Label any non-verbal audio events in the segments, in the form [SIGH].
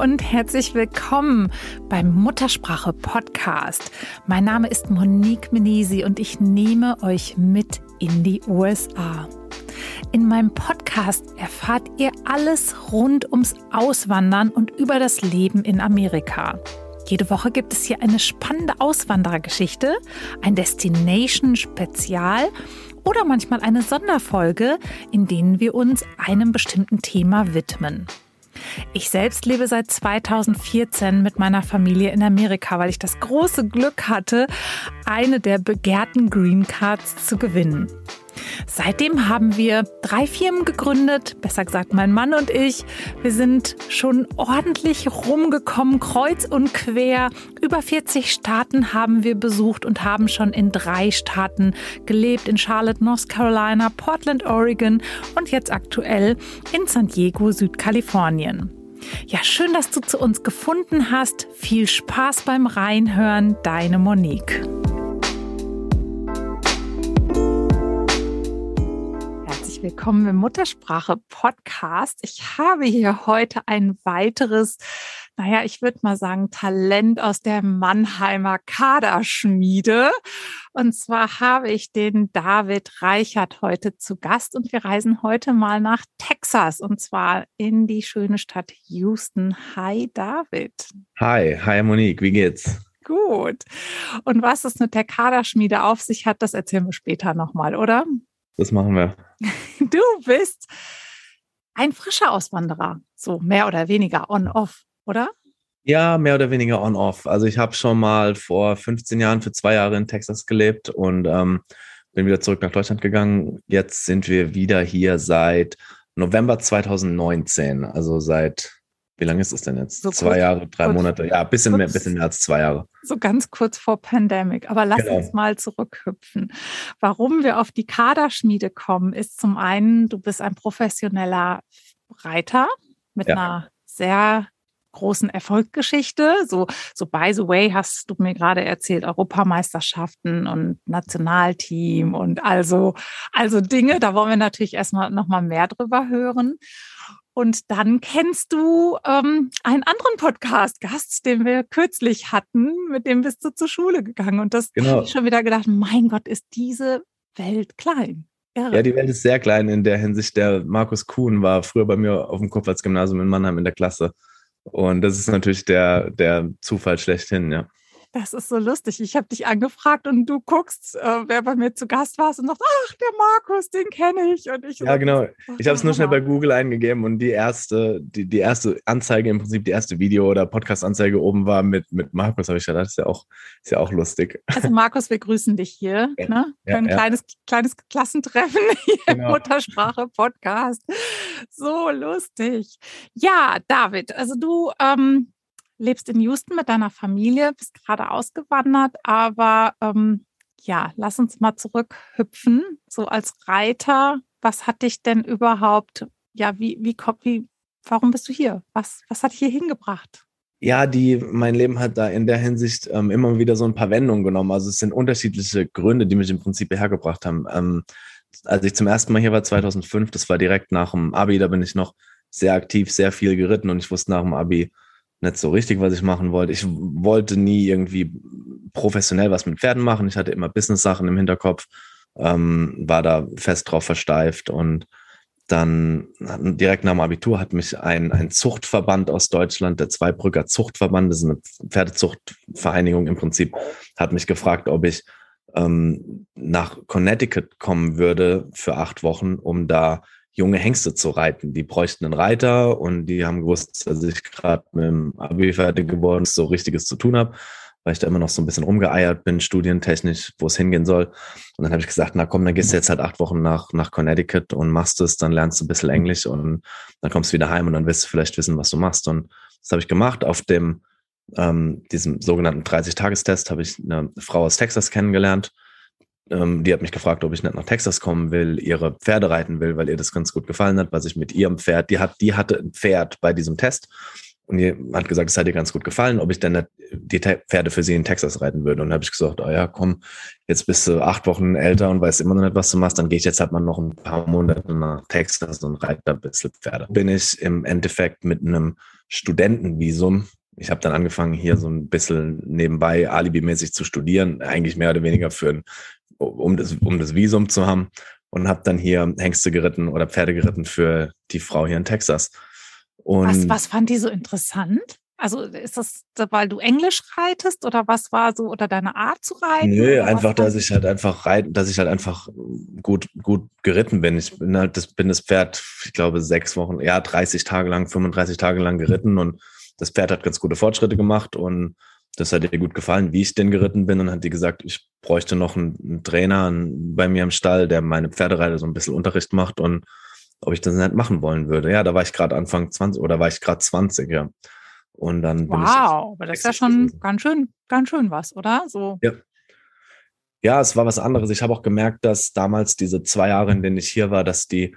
und herzlich willkommen beim Muttersprache Podcast. Mein Name ist Monique Menisi und ich nehme euch mit in die USA. In meinem Podcast erfahrt ihr alles rund ums Auswandern und über das Leben in Amerika. Jede Woche gibt es hier eine spannende Auswanderergeschichte, ein Destination-Spezial oder manchmal eine Sonderfolge, in denen wir uns einem bestimmten Thema widmen. Ich selbst lebe seit 2014 mit meiner Familie in Amerika, weil ich das große Glück hatte, eine der begehrten Green Cards zu gewinnen. Seitdem haben wir drei Firmen gegründet, besser gesagt mein Mann und ich. Wir sind schon ordentlich rumgekommen, kreuz und quer. Über 40 Staaten haben wir besucht und haben schon in drei Staaten gelebt, in Charlotte, North Carolina, Portland, Oregon und jetzt aktuell in San Diego, Südkalifornien. Ja, schön, dass du zu uns gefunden hast. Viel Spaß beim Reinhören, deine Monique. Willkommen im Muttersprache Podcast. Ich habe hier heute ein weiteres, naja, ich würde mal sagen, Talent aus der Mannheimer Kaderschmiede. Und zwar habe ich den David Reichert heute zu Gast und wir reisen heute mal nach Texas und zwar in die schöne Stadt Houston. Hi David. Hi, hi Monique, wie geht's? Gut. Und was es mit der Kaderschmiede auf sich hat, das erzählen wir später nochmal, oder? Das machen wir. [LAUGHS] Du bist ein frischer Auswanderer, so mehr oder weniger on-off, oder? Ja, mehr oder weniger on-off. Also ich habe schon mal vor 15 Jahren für zwei Jahre in Texas gelebt und ähm, bin wieder zurück nach Deutschland gegangen. Jetzt sind wir wieder hier seit November 2019, also seit wie lange ist es denn jetzt? So zwei kurz, Jahre, drei kurz, Monate, ja, bisschen kurz, mehr, bisschen mehr als zwei Jahre. So ganz kurz vor Pandemic. Aber lass genau. uns mal zurückhüpfen. Warum wir auf die Kaderschmiede kommen, ist zum einen, du bist ein professioneller Reiter mit ja. einer sehr großen Erfolgsgeschichte. So, so by the way hast du mir gerade erzählt, Europameisterschaften und Nationalteam und also, also Dinge. Da wollen wir natürlich erstmal nochmal mehr drüber hören. Und dann kennst du ähm, einen anderen Podcast-Gast, den wir kürzlich hatten, mit dem bist du zur Schule gegangen. Und das genau. habe ich schon wieder gedacht, mein Gott, ist diese Welt klein. Irre. Ja, die Welt ist sehr klein in der Hinsicht. Der Markus Kuhn war früher bei mir auf dem Kupfertsgymnasium in Mannheim in der Klasse. Und das ist natürlich der, der Zufall schlechthin, ja. Das ist so lustig. Ich habe dich angefragt und du guckst, äh, wer bei mir zu Gast war und sagst, ach, der Markus, den kenne ich. Und ich ja, genau. Ich habe es nur schnell bei Google eingegeben und die erste, die, die erste Anzeige, im Prinzip die erste Video- oder Podcast-Anzeige oben war mit, mit Markus, habe ich gedacht, das ist ja auch, ist ja auch lustig. Also Markus, wir grüßen dich hier. Ja, ne? ja, ein ja. kleines, kleines Klassentreffen [LAUGHS] hier genau. im Muttersprache-Podcast. So lustig. Ja, David, also du ähm, lebst in Houston mit deiner Familie, bist gerade ausgewandert, aber ähm, ja, lass uns mal zurückhüpfen. So als Reiter, was hat dich denn überhaupt, ja, wie, wie, wie warum bist du hier? Was, was hat dich hier hingebracht? Ja, die, mein Leben hat da in der Hinsicht ähm, immer wieder so ein paar Wendungen genommen. Also es sind unterschiedliche Gründe, die mich im Prinzip hergebracht haben. Ähm, als ich zum ersten Mal hier war, 2005, das war direkt nach dem Abi, da bin ich noch sehr aktiv, sehr viel geritten und ich wusste nach dem Abi, nicht so richtig, was ich machen wollte. Ich wollte nie irgendwie professionell was mit Pferden machen. Ich hatte immer Business-Sachen im Hinterkopf, ähm, war da fest drauf versteift und dann direkt nach dem Abitur hat mich ein, ein Zuchtverband aus Deutschland, der Zweibrücker Zuchtverband, das ist eine Pferdezuchtvereinigung im Prinzip, hat mich gefragt, ob ich ähm, nach Connecticut kommen würde für acht Wochen, um da junge Hengste zu reiten. Die bräuchten einen Reiter und die haben gewusst, dass ich gerade mit dem Abi fertig geworden so Richtiges zu tun habe, weil ich da immer noch so ein bisschen rumgeeiert bin, studientechnisch, wo es hingehen soll. Und dann habe ich gesagt, na komm, dann gehst du jetzt halt acht Wochen nach, nach Connecticut und machst es, dann lernst du ein bisschen Englisch und dann kommst du wieder heim und dann wirst du vielleicht wissen, was du machst. Und das habe ich gemacht. Auf dem ähm, diesem sogenannten 30-Tagestest habe ich eine Frau aus Texas kennengelernt, die hat mich gefragt, ob ich nicht nach Texas kommen will, ihre Pferde reiten will, weil ihr das ganz gut gefallen hat, was ich mit ihrem Pferd, die hat, die hatte ein Pferd bei diesem Test und die hat gesagt, es hat ihr ganz gut gefallen, ob ich denn die Pferde für sie in Texas reiten würde. Und habe ich gesagt, oh ja, komm, jetzt bist du acht Wochen älter und weißt immer noch nicht, was du machst, dann gehe ich jetzt halt mal noch ein paar Monate nach Texas und reite ein bisschen Pferde. Bin ich im Endeffekt mit einem Studentenvisum ich habe dann angefangen, hier so ein bisschen nebenbei alibimäßig zu studieren, eigentlich mehr oder weniger für ein, um das, um das Visum zu haben und habe dann hier Hengste geritten oder Pferde geritten für die Frau hier in Texas. Und was, was fand die so interessant? Also ist das, weil du Englisch reitest oder was war so oder deine Art zu reiten? Nö, einfach, dass ich halt einfach reiten, dass ich halt einfach gut, gut geritten bin. Ich bin halt das, bin das Pferd, ich glaube, sechs Wochen, ja, 30 Tage lang, 35 Tage lang geritten und das Pferd hat ganz gute Fortschritte gemacht und das hat ihr gut gefallen, wie ich denn geritten bin. Und hat die gesagt, ich bräuchte noch einen, Trainer bei mir im Stall, der meine Pferdereiter so ein bisschen Unterricht macht und ob ich das nicht machen wollen würde. Ja, da war ich gerade Anfang 20 oder war ich gerade 20, ja. Und dann wow, bin ich. Wow, aber das ist ja schon gewesen. ganz schön, ganz schön was, oder? So. Ja. Ja, es war was anderes. Ich habe auch gemerkt, dass damals diese zwei Jahre, in denen ich hier war, dass die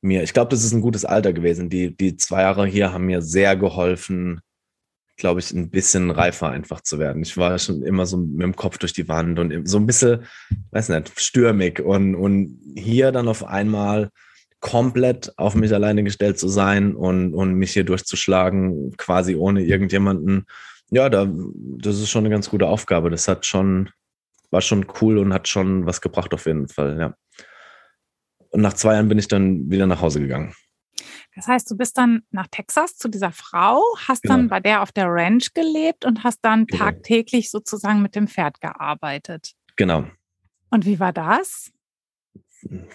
mir, ich glaube, das ist ein gutes Alter gewesen. Die, die zwei Jahre hier haben mir sehr geholfen, glaube ich, ein bisschen reifer einfach zu werden. Ich war schon immer so mit dem Kopf durch die Wand und so ein bisschen, weiß nicht, stürmig und, und hier dann auf einmal komplett auf mich alleine gestellt zu sein und, und mich hier durchzuschlagen, quasi ohne irgendjemanden. Ja, da, das ist schon eine ganz gute Aufgabe. Das hat schon, war schon cool und hat schon was gebracht auf jeden Fall, ja. Und nach zwei Jahren bin ich dann wieder nach Hause gegangen. Das heißt, du bist dann nach Texas zu dieser Frau, hast genau. dann bei der auf der Ranch gelebt und hast dann genau. tagtäglich sozusagen mit dem Pferd gearbeitet. Genau. Und wie war das?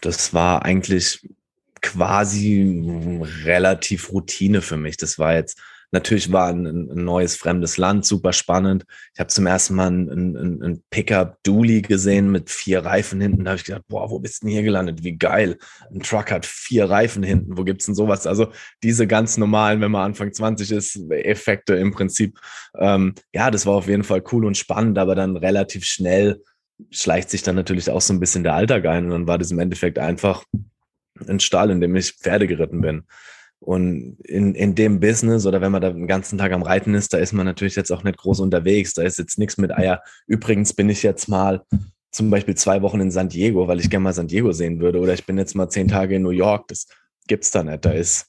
Das war eigentlich quasi relativ Routine für mich. Das war jetzt, natürlich war ein, ein neues fremdes Land super spannend. Ich habe zum ersten Mal ein, ein, ein Pickup Dually gesehen mit vier Reifen hinten. Da habe ich gedacht, boah, wo bist du denn hier gelandet? Wie geil. Ein Truck hat vier Reifen hinten. Wo gibt's denn sowas? Also diese ganz normalen, wenn man Anfang 20 ist, Effekte im Prinzip. Ähm, ja, das war auf jeden Fall cool und spannend, aber dann relativ schnell schleicht sich dann natürlich auch so ein bisschen der Alltag ein. Und dann war das im Endeffekt einfach ein Stall, in dem ich Pferde geritten bin. Und in, in dem Business oder wenn man da den ganzen Tag am Reiten ist, da ist man natürlich jetzt auch nicht groß unterwegs. Da ist jetzt nichts mit, ah ja, übrigens bin ich jetzt mal zum Beispiel zwei Wochen in San Diego, weil ich gerne mal San Diego sehen würde. Oder ich bin jetzt mal zehn Tage in New York. Das gibt's da nicht. Da ist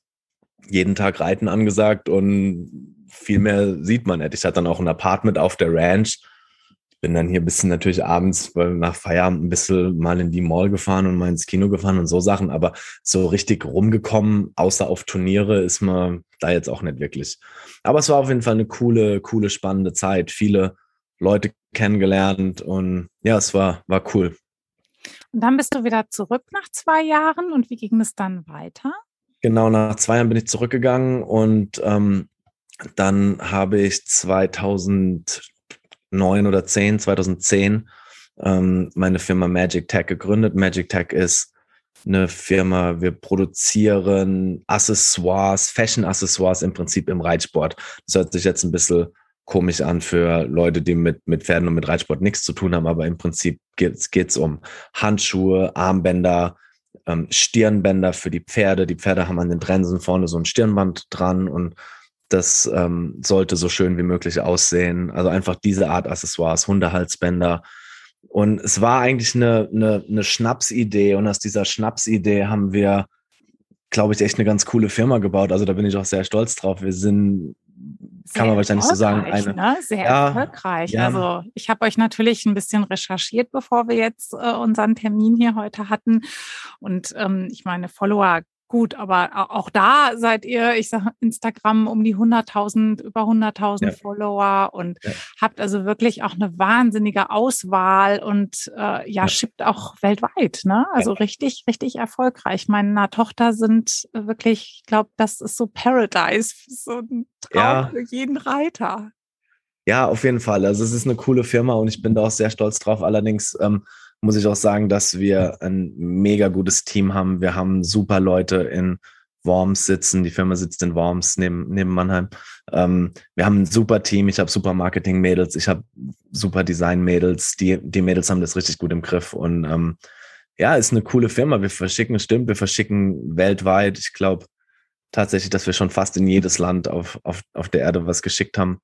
jeden Tag Reiten angesagt und viel mehr sieht man nicht. Ich hatte dann auch ein Apartment auf der Ranch bin dann hier ein bisschen natürlich abends nach Feierabend ein bisschen mal in die Mall gefahren und mal ins Kino gefahren und so Sachen, aber so richtig rumgekommen, außer auf Turniere, ist man da jetzt auch nicht wirklich. Aber es war auf jeden Fall eine coole, coole, spannende Zeit. Viele Leute kennengelernt und ja, es war, war cool. Und dann bist du wieder zurück nach zwei Jahren und wie ging es dann weiter? Genau, nach zwei Jahren bin ich zurückgegangen und ähm, dann habe ich 2000 neun oder zehn, 2010, ähm, meine Firma Magic Tech gegründet. Magic Tech ist eine Firma, wir produzieren Accessoires, Fashion-Accessoires im Prinzip im Reitsport. Das hört sich jetzt ein bisschen komisch an für Leute, die mit, mit Pferden und mit Reitsport nichts zu tun haben, aber im Prinzip geht es um Handschuhe, Armbänder, ähm, Stirnbänder für die Pferde. Die Pferde haben an den Trensen vorne so ein Stirnband dran und das ähm, sollte so schön wie möglich aussehen. Also einfach diese Art Accessoires, Hundehalsbänder. Und es war eigentlich eine, eine, eine Schnapsidee. Und aus dieser Schnapsidee haben wir, glaube ich, echt eine ganz coole Firma gebaut. Also da bin ich auch sehr stolz drauf. Wir sind sehr kann man wahrscheinlich so sagen. Eine, ne? Sehr ja, erfolgreich. Ja. Also ich habe euch natürlich ein bisschen recherchiert, bevor wir jetzt äh, unseren Termin hier heute hatten. Und ähm, ich meine, Follower Gut, aber auch da seid ihr, ich sage Instagram um die 100.000, über 100.000 ja. Follower und ja. habt also wirklich auch eine wahnsinnige Auswahl und äh, ja, ja, shippt auch weltweit, ne? Also richtig, richtig erfolgreich. Meiner Tochter sind wirklich, ich glaube, das ist so Paradise, so ein Traum für jeden Reiter. Ja, auf jeden Fall. Also es ist eine coole Firma und ich bin da auch sehr stolz drauf. Allerdings ähm, muss ich auch sagen, dass wir ein mega gutes Team haben. Wir haben super Leute in Worms sitzen. Die Firma sitzt in Worms neben, neben Mannheim. Ähm, wir haben ein super Team. Ich habe super Marketing-Mädels. Ich habe super Design-Mädels. Die, die Mädels haben das richtig gut im Griff. Und ähm, ja, ist eine coole Firma. Wir verschicken, stimmt, wir verschicken weltweit. Ich glaube, tatsächlich, dass wir schon fast in jedes Land auf, auf, auf der Erde was geschickt haben.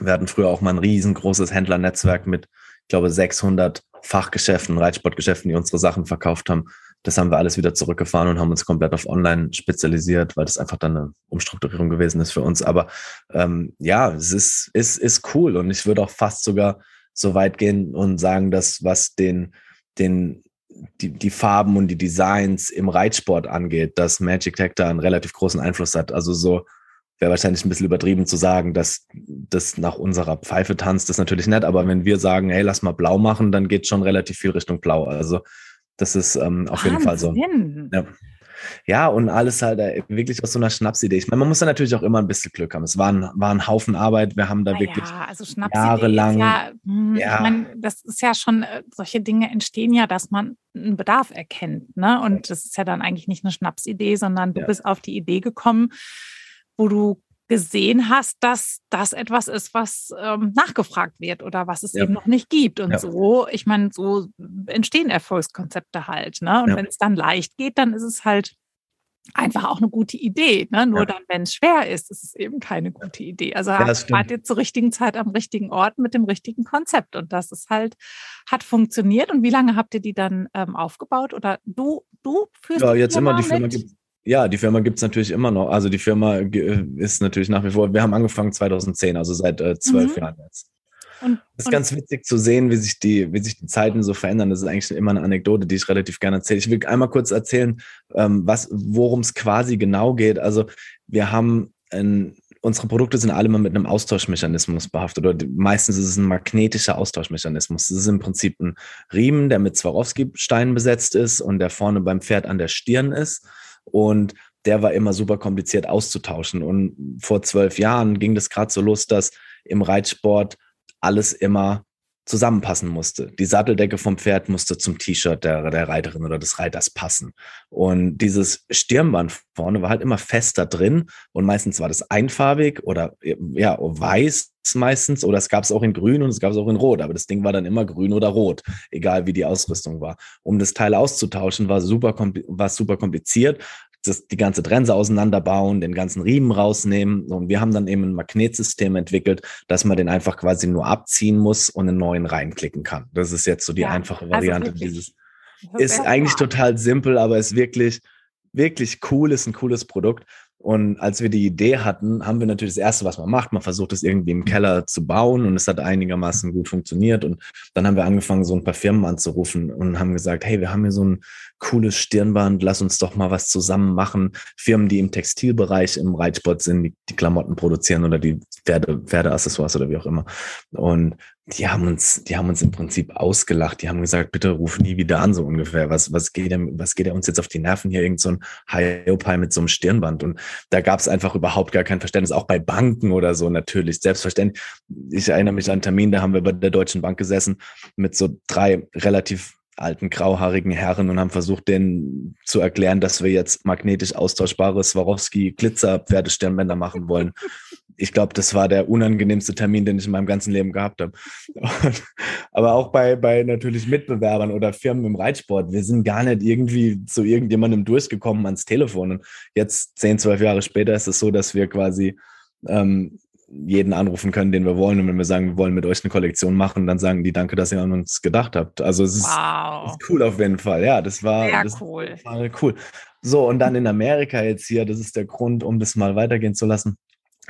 Wir hatten früher auch mal ein riesengroßes Händlernetzwerk mit, ich glaube, 600 Fachgeschäften, Reitsportgeschäften, die unsere Sachen verkauft haben. Das haben wir alles wieder zurückgefahren und haben uns komplett auf Online spezialisiert, weil das einfach dann eine Umstrukturierung gewesen ist für uns. Aber ähm, ja, es ist, ist, ist cool und ich würde auch fast sogar so weit gehen und sagen, dass was den, den, die, die Farben und die Designs im Reitsport angeht, dass Magic Tech da einen relativ großen Einfluss hat. Also so wäre wahrscheinlich ein bisschen übertrieben zu sagen, dass das nach unserer Pfeife tanzt, das ist natürlich nett, aber wenn wir sagen, hey, lass mal blau machen, dann geht schon relativ viel Richtung blau. Also das ist ähm, auf jeden Fall so. Ja. ja, und alles halt äh, wirklich aus so einer Schnapsidee. Ich meine, man muss da natürlich auch immer ein bisschen Glück haben. Es war ein, war ein Haufen Arbeit. Wir haben da Na wirklich ja, also jahrelang. Ja, mh, ja. Ich meine, das ist ja schon, äh, solche Dinge entstehen ja, dass man einen Bedarf erkennt. Ne? Und das ist ja dann eigentlich nicht eine Schnapsidee, sondern du bist auf die Idee gekommen, wo du gesehen hast, dass das etwas ist, was ähm, nachgefragt wird oder was es ja. eben noch nicht gibt. Und ja. so, ich meine, so entstehen Erfolgskonzepte halt. Ne? Und ja. wenn es dann leicht geht, dann ist es halt einfach auch eine gute Idee. Ne? Nur dann, wenn es schwer ist, ist es eben keine gute Idee. Also ja, wart ihr zur richtigen Zeit am richtigen Ort mit dem richtigen Konzept. Und das ist halt, hat funktioniert. Und wie lange habt ihr die dann ähm, aufgebaut? Oder du, du führst Ja, jetzt immer die Firma gibt ja, die Firma gibt es natürlich immer noch. Also die Firma äh, ist natürlich nach wie vor, wir haben angefangen 2010, also seit äh, zwölf mhm. Jahren jetzt. Und, es ist ganz witzig zu sehen, wie sich, die, wie sich die Zeiten so verändern. Das ist eigentlich immer eine Anekdote, die ich relativ gerne erzähle. Ich will einmal kurz erzählen, ähm, worum es quasi genau geht. Also wir haben ein, unsere Produkte sind alle mal mit einem Austauschmechanismus behaftet oder meistens ist es ein magnetischer Austauschmechanismus. Das ist im Prinzip ein Riemen, der mit Swarovski-Steinen besetzt ist und der vorne beim Pferd an der Stirn ist. Und der war immer super kompliziert auszutauschen. Und vor zwölf Jahren ging das gerade so los, dass im Reitsport alles immer zusammenpassen musste. Die Satteldecke vom Pferd musste zum T-Shirt der, der Reiterin oder des Reiters passen. Und dieses Stirnband vorne war halt immer fester drin und meistens war das einfarbig oder ja, weiß meistens oder es gab es auch in grün und es gab es auch in rot, aber das Ding war dann immer grün oder rot, egal wie die Ausrüstung war. Um das Teil auszutauschen, war super, war super kompliziert das, die ganze Trense auseinanderbauen, den ganzen Riemen rausnehmen. Und wir haben dann eben ein Magnetsystem entwickelt, dass man den einfach quasi nur abziehen muss und einen neuen reinklicken kann. Das ist jetzt so die ja, einfache also Variante also dieses. Ist eigentlich total simpel, aber ist wirklich, wirklich cool, ist ein cooles Produkt. Und als wir die Idee hatten, haben wir natürlich das Erste, was man macht, man versucht es irgendwie im Keller zu bauen und es hat einigermaßen gut funktioniert. Und dann haben wir angefangen, so ein paar Firmen anzurufen und haben gesagt, hey, wir haben hier so ein cooles Stirnband, lass uns doch mal was zusammen machen. Firmen, die im Textilbereich, im Reitsport sind, die, die Klamotten produzieren oder die Pferde, Pferdeaccessoires oder wie auch immer. Und die haben uns, die haben uns im Prinzip ausgelacht. Die haben gesagt, bitte ruf nie wieder an, so ungefähr. Was, was geht der, was geht der uns jetzt auf die Nerven hier? Irgend so ein Hyopai mit so einem Stirnband. Und da gab es einfach überhaupt gar kein Verständnis. Auch bei Banken oder so natürlich. Selbstverständlich. Ich erinnere mich an einen Termin, da haben wir bei der Deutschen Bank gesessen mit so drei relativ alten grauhaarigen Herren und haben versucht, denen zu erklären, dass wir jetzt magnetisch austauschbare Swarovski Glitzer Pferdestirnbänder machen wollen. [LAUGHS] Ich glaube, das war der unangenehmste Termin, den ich in meinem ganzen Leben gehabt habe. Aber auch bei, bei natürlich Mitbewerbern oder Firmen im Reitsport. Wir sind gar nicht irgendwie zu irgendjemandem durchgekommen ans Telefon. Und jetzt, zehn, zwölf Jahre später, ist es so, dass wir quasi ähm, jeden anrufen können, den wir wollen. Und wenn wir sagen, wir wollen mit euch eine Kollektion machen, dann sagen die, danke, dass ihr an uns gedacht habt. Also es ist, wow. ist cool auf jeden Fall. Ja, das war, Sehr das cool. war cool. So, und dann in Amerika jetzt hier, das ist der Grund, um das mal weitergehen zu lassen.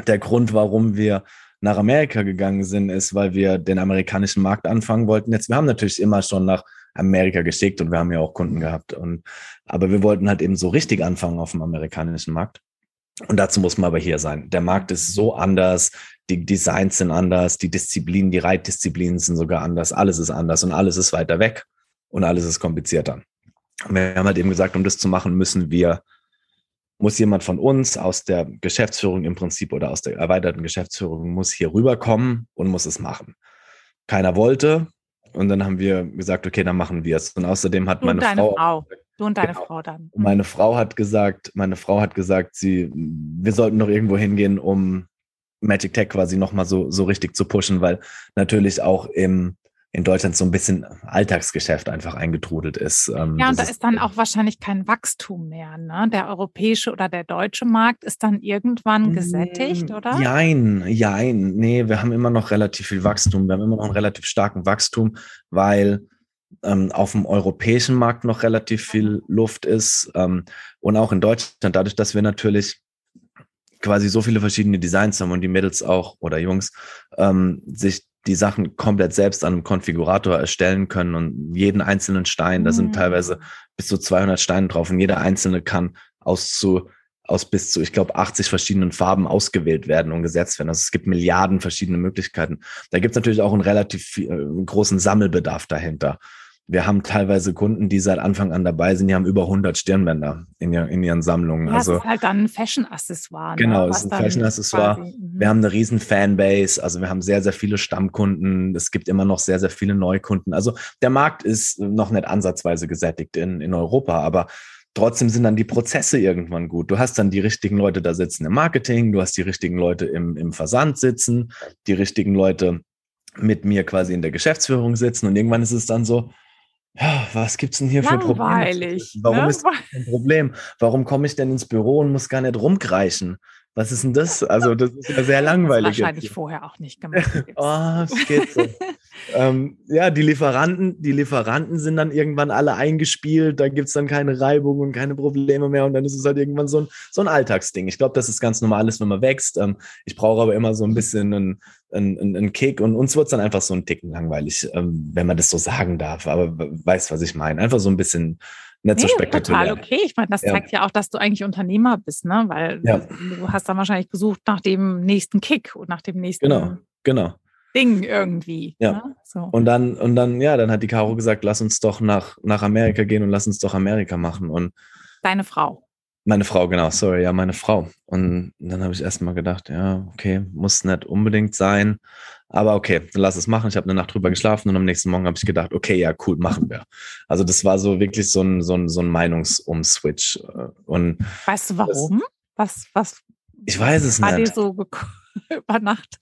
Der Grund, warum wir nach Amerika gegangen sind, ist, weil wir den amerikanischen Markt anfangen wollten. Jetzt, wir haben natürlich immer schon nach Amerika geschickt und wir haben ja auch Kunden gehabt. Und, aber wir wollten halt eben so richtig anfangen auf dem amerikanischen Markt. Und dazu muss man aber hier sein. Der Markt ist so anders, die Designs sind anders, die Disziplinen, die Reitdisziplinen sind sogar anders, alles ist anders und alles ist weiter weg und alles ist komplizierter. Wir haben halt eben gesagt, um das zu machen, müssen wir, muss jemand von uns aus der Geschäftsführung im Prinzip oder aus der erweiterten Geschäftsführung muss hier rüberkommen und muss es machen. Keiner wollte und dann haben wir gesagt, okay, dann machen wir es. Und außerdem hat meine Frau, Frau Du und deine genau. Frau dann. Mhm. Meine Frau hat gesagt, meine Frau hat gesagt, sie, wir sollten noch irgendwo hingehen, um Magic Tech quasi nochmal so, so richtig zu pushen, weil natürlich auch im in Deutschland so ein bisschen Alltagsgeschäft einfach eingetrudelt ist. Ähm, ja, und da ist, ist dann auch wahrscheinlich kein Wachstum mehr. Ne? Der europäische oder der deutsche Markt ist dann irgendwann gesättigt, oder? Jein, jein. Nee, wir haben immer noch relativ viel Wachstum. Wir haben immer noch einen relativ starken Wachstum, weil ähm, auf dem europäischen Markt noch relativ viel Luft ist ähm, und auch in Deutschland, dadurch, dass wir natürlich quasi so viele verschiedene Designs haben und die Mädels auch oder Jungs ähm, sich die Sachen komplett selbst an einem Konfigurator erstellen können und jeden einzelnen Stein, da sind mhm. teilweise bis zu 200 Steine drauf und jeder einzelne kann aus zu aus bis zu, ich glaube, 80 verschiedenen Farben ausgewählt werden und gesetzt werden. Also es gibt Milliarden verschiedene Möglichkeiten. Da gibt es natürlich auch einen relativ äh, großen Sammelbedarf dahinter wir haben teilweise Kunden, die seit Anfang an dabei sind, die haben über 100 Stirnbänder in, in ihren Sammlungen. Ja, also, ist halt dann ein Fashion-Accessoire. Ne? Genau, es ist ein Fashion-Accessoire. Mhm. Wir haben eine riesen Fanbase, also wir haben sehr, sehr viele Stammkunden. Es gibt immer noch sehr, sehr viele Neukunden. Also der Markt ist noch nicht ansatzweise gesättigt in, in Europa, aber trotzdem sind dann die Prozesse irgendwann gut. Du hast dann die richtigen Leute da sitzen im Marketing, du hast die richtigen Leute im, im Versand sitzen, die richtigen Leute mit mir quasi in der Geschäftsführung sitzen und irgendwann ist es dann so, ja, was gibt's denn hier Langweilig, für Probleme? Warum ne? ist das ein Problem? Warum komme ich denn ins Büro und muss gar nicht rumkreischen? Was ist denn das? Also, das ist ja sehr langweilig. Das wahrscheinlich jetzt. vorher auch nicht gemacht. [LAUGHS] oh, es geht so. Ähm, ja, die Lieferanten, die Lieferanten sind dann irgendwann alle eingespielt, da gibt es dann keine Reibung und keine Probleme mehr und dann ist es halt irgendwann so ein, so ein Alltagsding. Ich glaube, das ist ganz normal ist, wenn man wächst. Ähm, ich brauche aber immer so ein bisschen einen, einen, einen Kick und uns wird es dann einfach so ein Ticken langweilig, ähm, wenn man das so sagen darf. Aber weiß, was ich meine. Einfach so ein bisschen nicht nee, so spektakulär. Total okay. Ich meine, das ja. zeigt ja auch, dass du eigentlich Unternehmer bist, ne? Weil ja. du hast dann wahrscheinlich gesucht nach dem nächsten Kick und nach dem nächsten genau, genau. Ding irgendwie. Ja. Ne? So. Und dann, und dann, ja, dann hat die Caro gesagt, lass uns doch nach, nach Amerika gehen und lass uns doch Amerika machen. Und Deine Frau. Meine Frau, genau, sorry, ja, meine Frau. Und dann habe ich erstmal gedacht, ja, okay, muss nicht unbedingt sein. Aber okay, dann lass es machen. Ich habe eine Nacht drüber geschlafen und am nächsten Morgen habe ich gedacht, okay, ja, cool, machen wir. Also das war so wirklich so ein, so ein, so ein Meinungsumswitch. Und weißt du warum? Das, was, was ich weiß es war nicht. Dir so [LAUGHS] über Nacht.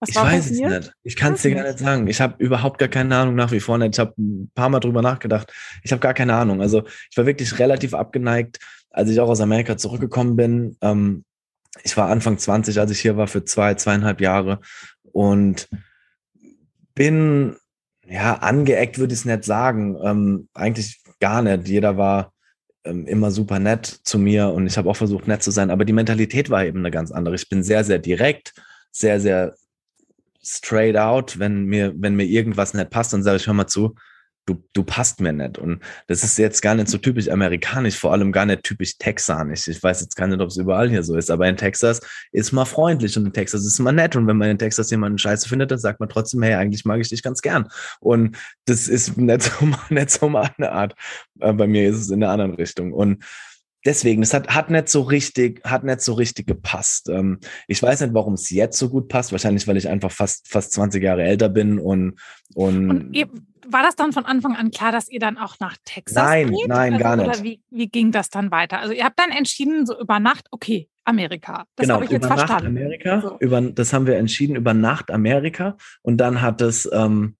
Was ich weiß passiert? es nicht. Ich kann es dir gar nicht sagen. Ich habe überhaupt gar keine Ahnung nach wie vor nicht. Ich habe ein paar Mal drüber nachgedacht. Ich habe gar keine Ahnung. Also ich war wirklich relativ abgeneigt, als ich auch aus Amerika zurückgekommen bin. Ähm, ich war Anfang 20, als ich hier war für zwei, zweieinhalb Jahre und bin, ja, angeeckt würde ich es nicht sagen. Ähm, eigentlich gar nicht. Jeder war immer super nett zu mir und ich habe auch versucht, nett zu sein, aber die Mentalität war eben eine ganz andere. Ich bin sehr, sehr direkt, sehr, sehr straight out. Wenn mir, wenn mir irgendwas nicht passt, dann sage ich, hör mal zu, du, du passt mir nicht. Und das ist jetzt gar nicht so typisch amerikanisch, vor allem gar nicht typisch texanisch. Ich weiß jetzt gar nicht, ob es überall hier so ist, aber in Texas ist man freundlich und in Texas ist man nett. Und wenn man in Texas jemanden scheiße findet, dann sagt man trotzdem, hey, eigentlich mag ich dich ganz gern. Und das ist nicht so, [LAUGHS] nicht so meine Art. Äh, bei mir ist es in der anderen Richtung. Und deswegen, es hat, hat nicht so richtig, hat nicht so richtig gepasst. Ähm, ich weiß nicht, warum es jetzt so gut passt. Wahrscheinlich, weil ich einfach fast, fast 20 Jahre älter bin und, und, und war das dann von Anfang an klar, dass ihr dann auch nach Texas Nein, geht? nein, also, gar nicht. Oder wie, wie ging das dann weiter? Also ihr habt dann entschieden, so über Nacht, okay, Amerika. Das genau, habe ich jetzt über verstanden. Nacht Amerika, so. über, das haben wir entschieden, über Nacht Amerika. Und dann hat es, ähm,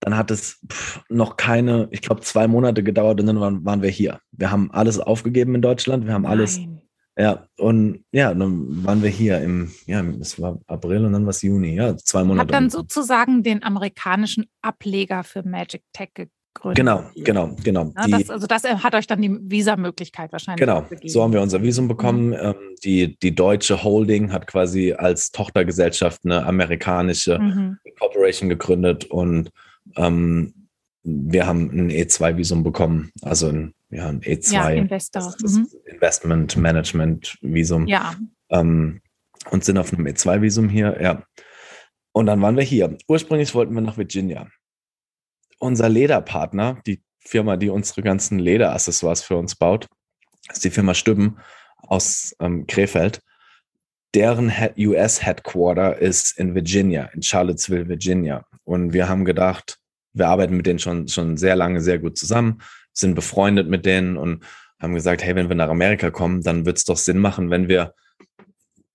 dann hat es pff, noch keine, ich glaube, zwei Monate gedauert und dann waren, waren, wir hier. Wir haben alles aufgegeben in Deutschland. Wir haben alles Nein. Ja, und ja, dann waren wir hier im, ja, es war April und dann war es Juni, ja, zwei Monate. Hat dann sozusagen den amerikanischen Ableger für Magic Tech gegründet. Genau, genau, genau. Ja, das, also das hat euch dann die Visumöglichkeit wahrscheinlich Genau, gegeben. so haben wir unser Visum bekommen. Mhm. Ähm, die, die deutsche Holding hat quasi als Tochtergesellschaft eine amerikanische mhm. Corporation gegründet und ähm, wir haben ein E2-Visum bekommen, also ein ja, ein E2. Ja, Investor. Mhm. Investment Management Visum. Ja. Ähm, und sind auf einem E2-Visum hier, ja. Und dann waren wir hier. Ursprünglich wollten wir nach Virginia. Unser Lederpartner, die Firma, die unsere ganzen Lederaccessoires für uns baut, ist die Firma Stübben aus ähm, Krefeld. Deren US-Headquarter ist in Virginia, in Charlottesville, Virginia. Und wir haben gedacht, wir arbeiten mit denen schon, schon sehr lange sehr gut zusammen sind befreundet mit denen und haben gesagt, hey, wenn wir nach Amerika kommen, dann wird es doch Sinn machen, wenn wir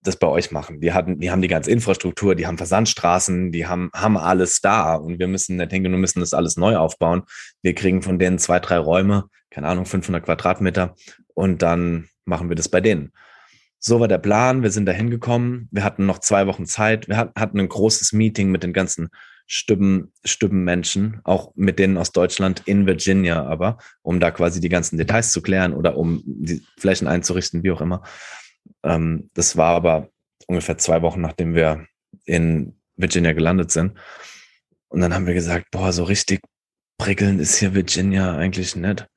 das bei euch machen. Die hatten, die haben die ganze Infrastruktur, die haben Versandstraßen, die haben, haben alles da und wir müssen nicht hingehen und müssen das alles neu aufbauen. Wir kriegen von denen zwei, drei Räume, keine Ahnung, 500 Quadratmeter und dann machen wir das bei denen. So war der Plan. Wir sind da hingekommen. Wir hatten noch zwei Wochen Zeit. Wir hatten ein großes Meeting mit den ganzen Stüben, Stübbenmenschen, auch mit denen aus Deutschland in Virginia, aber um da quasi die ganzen Details zu klären oder um die Flächen einzurichten, wie auch immer. Ähm, das war aber ungefähr zwei Wochen, nachdem wir in Virginia gelandet sind. Und dann haben wir gesagt, boah, so richtig prickelnd ist hier Virginia eigentlich nicht.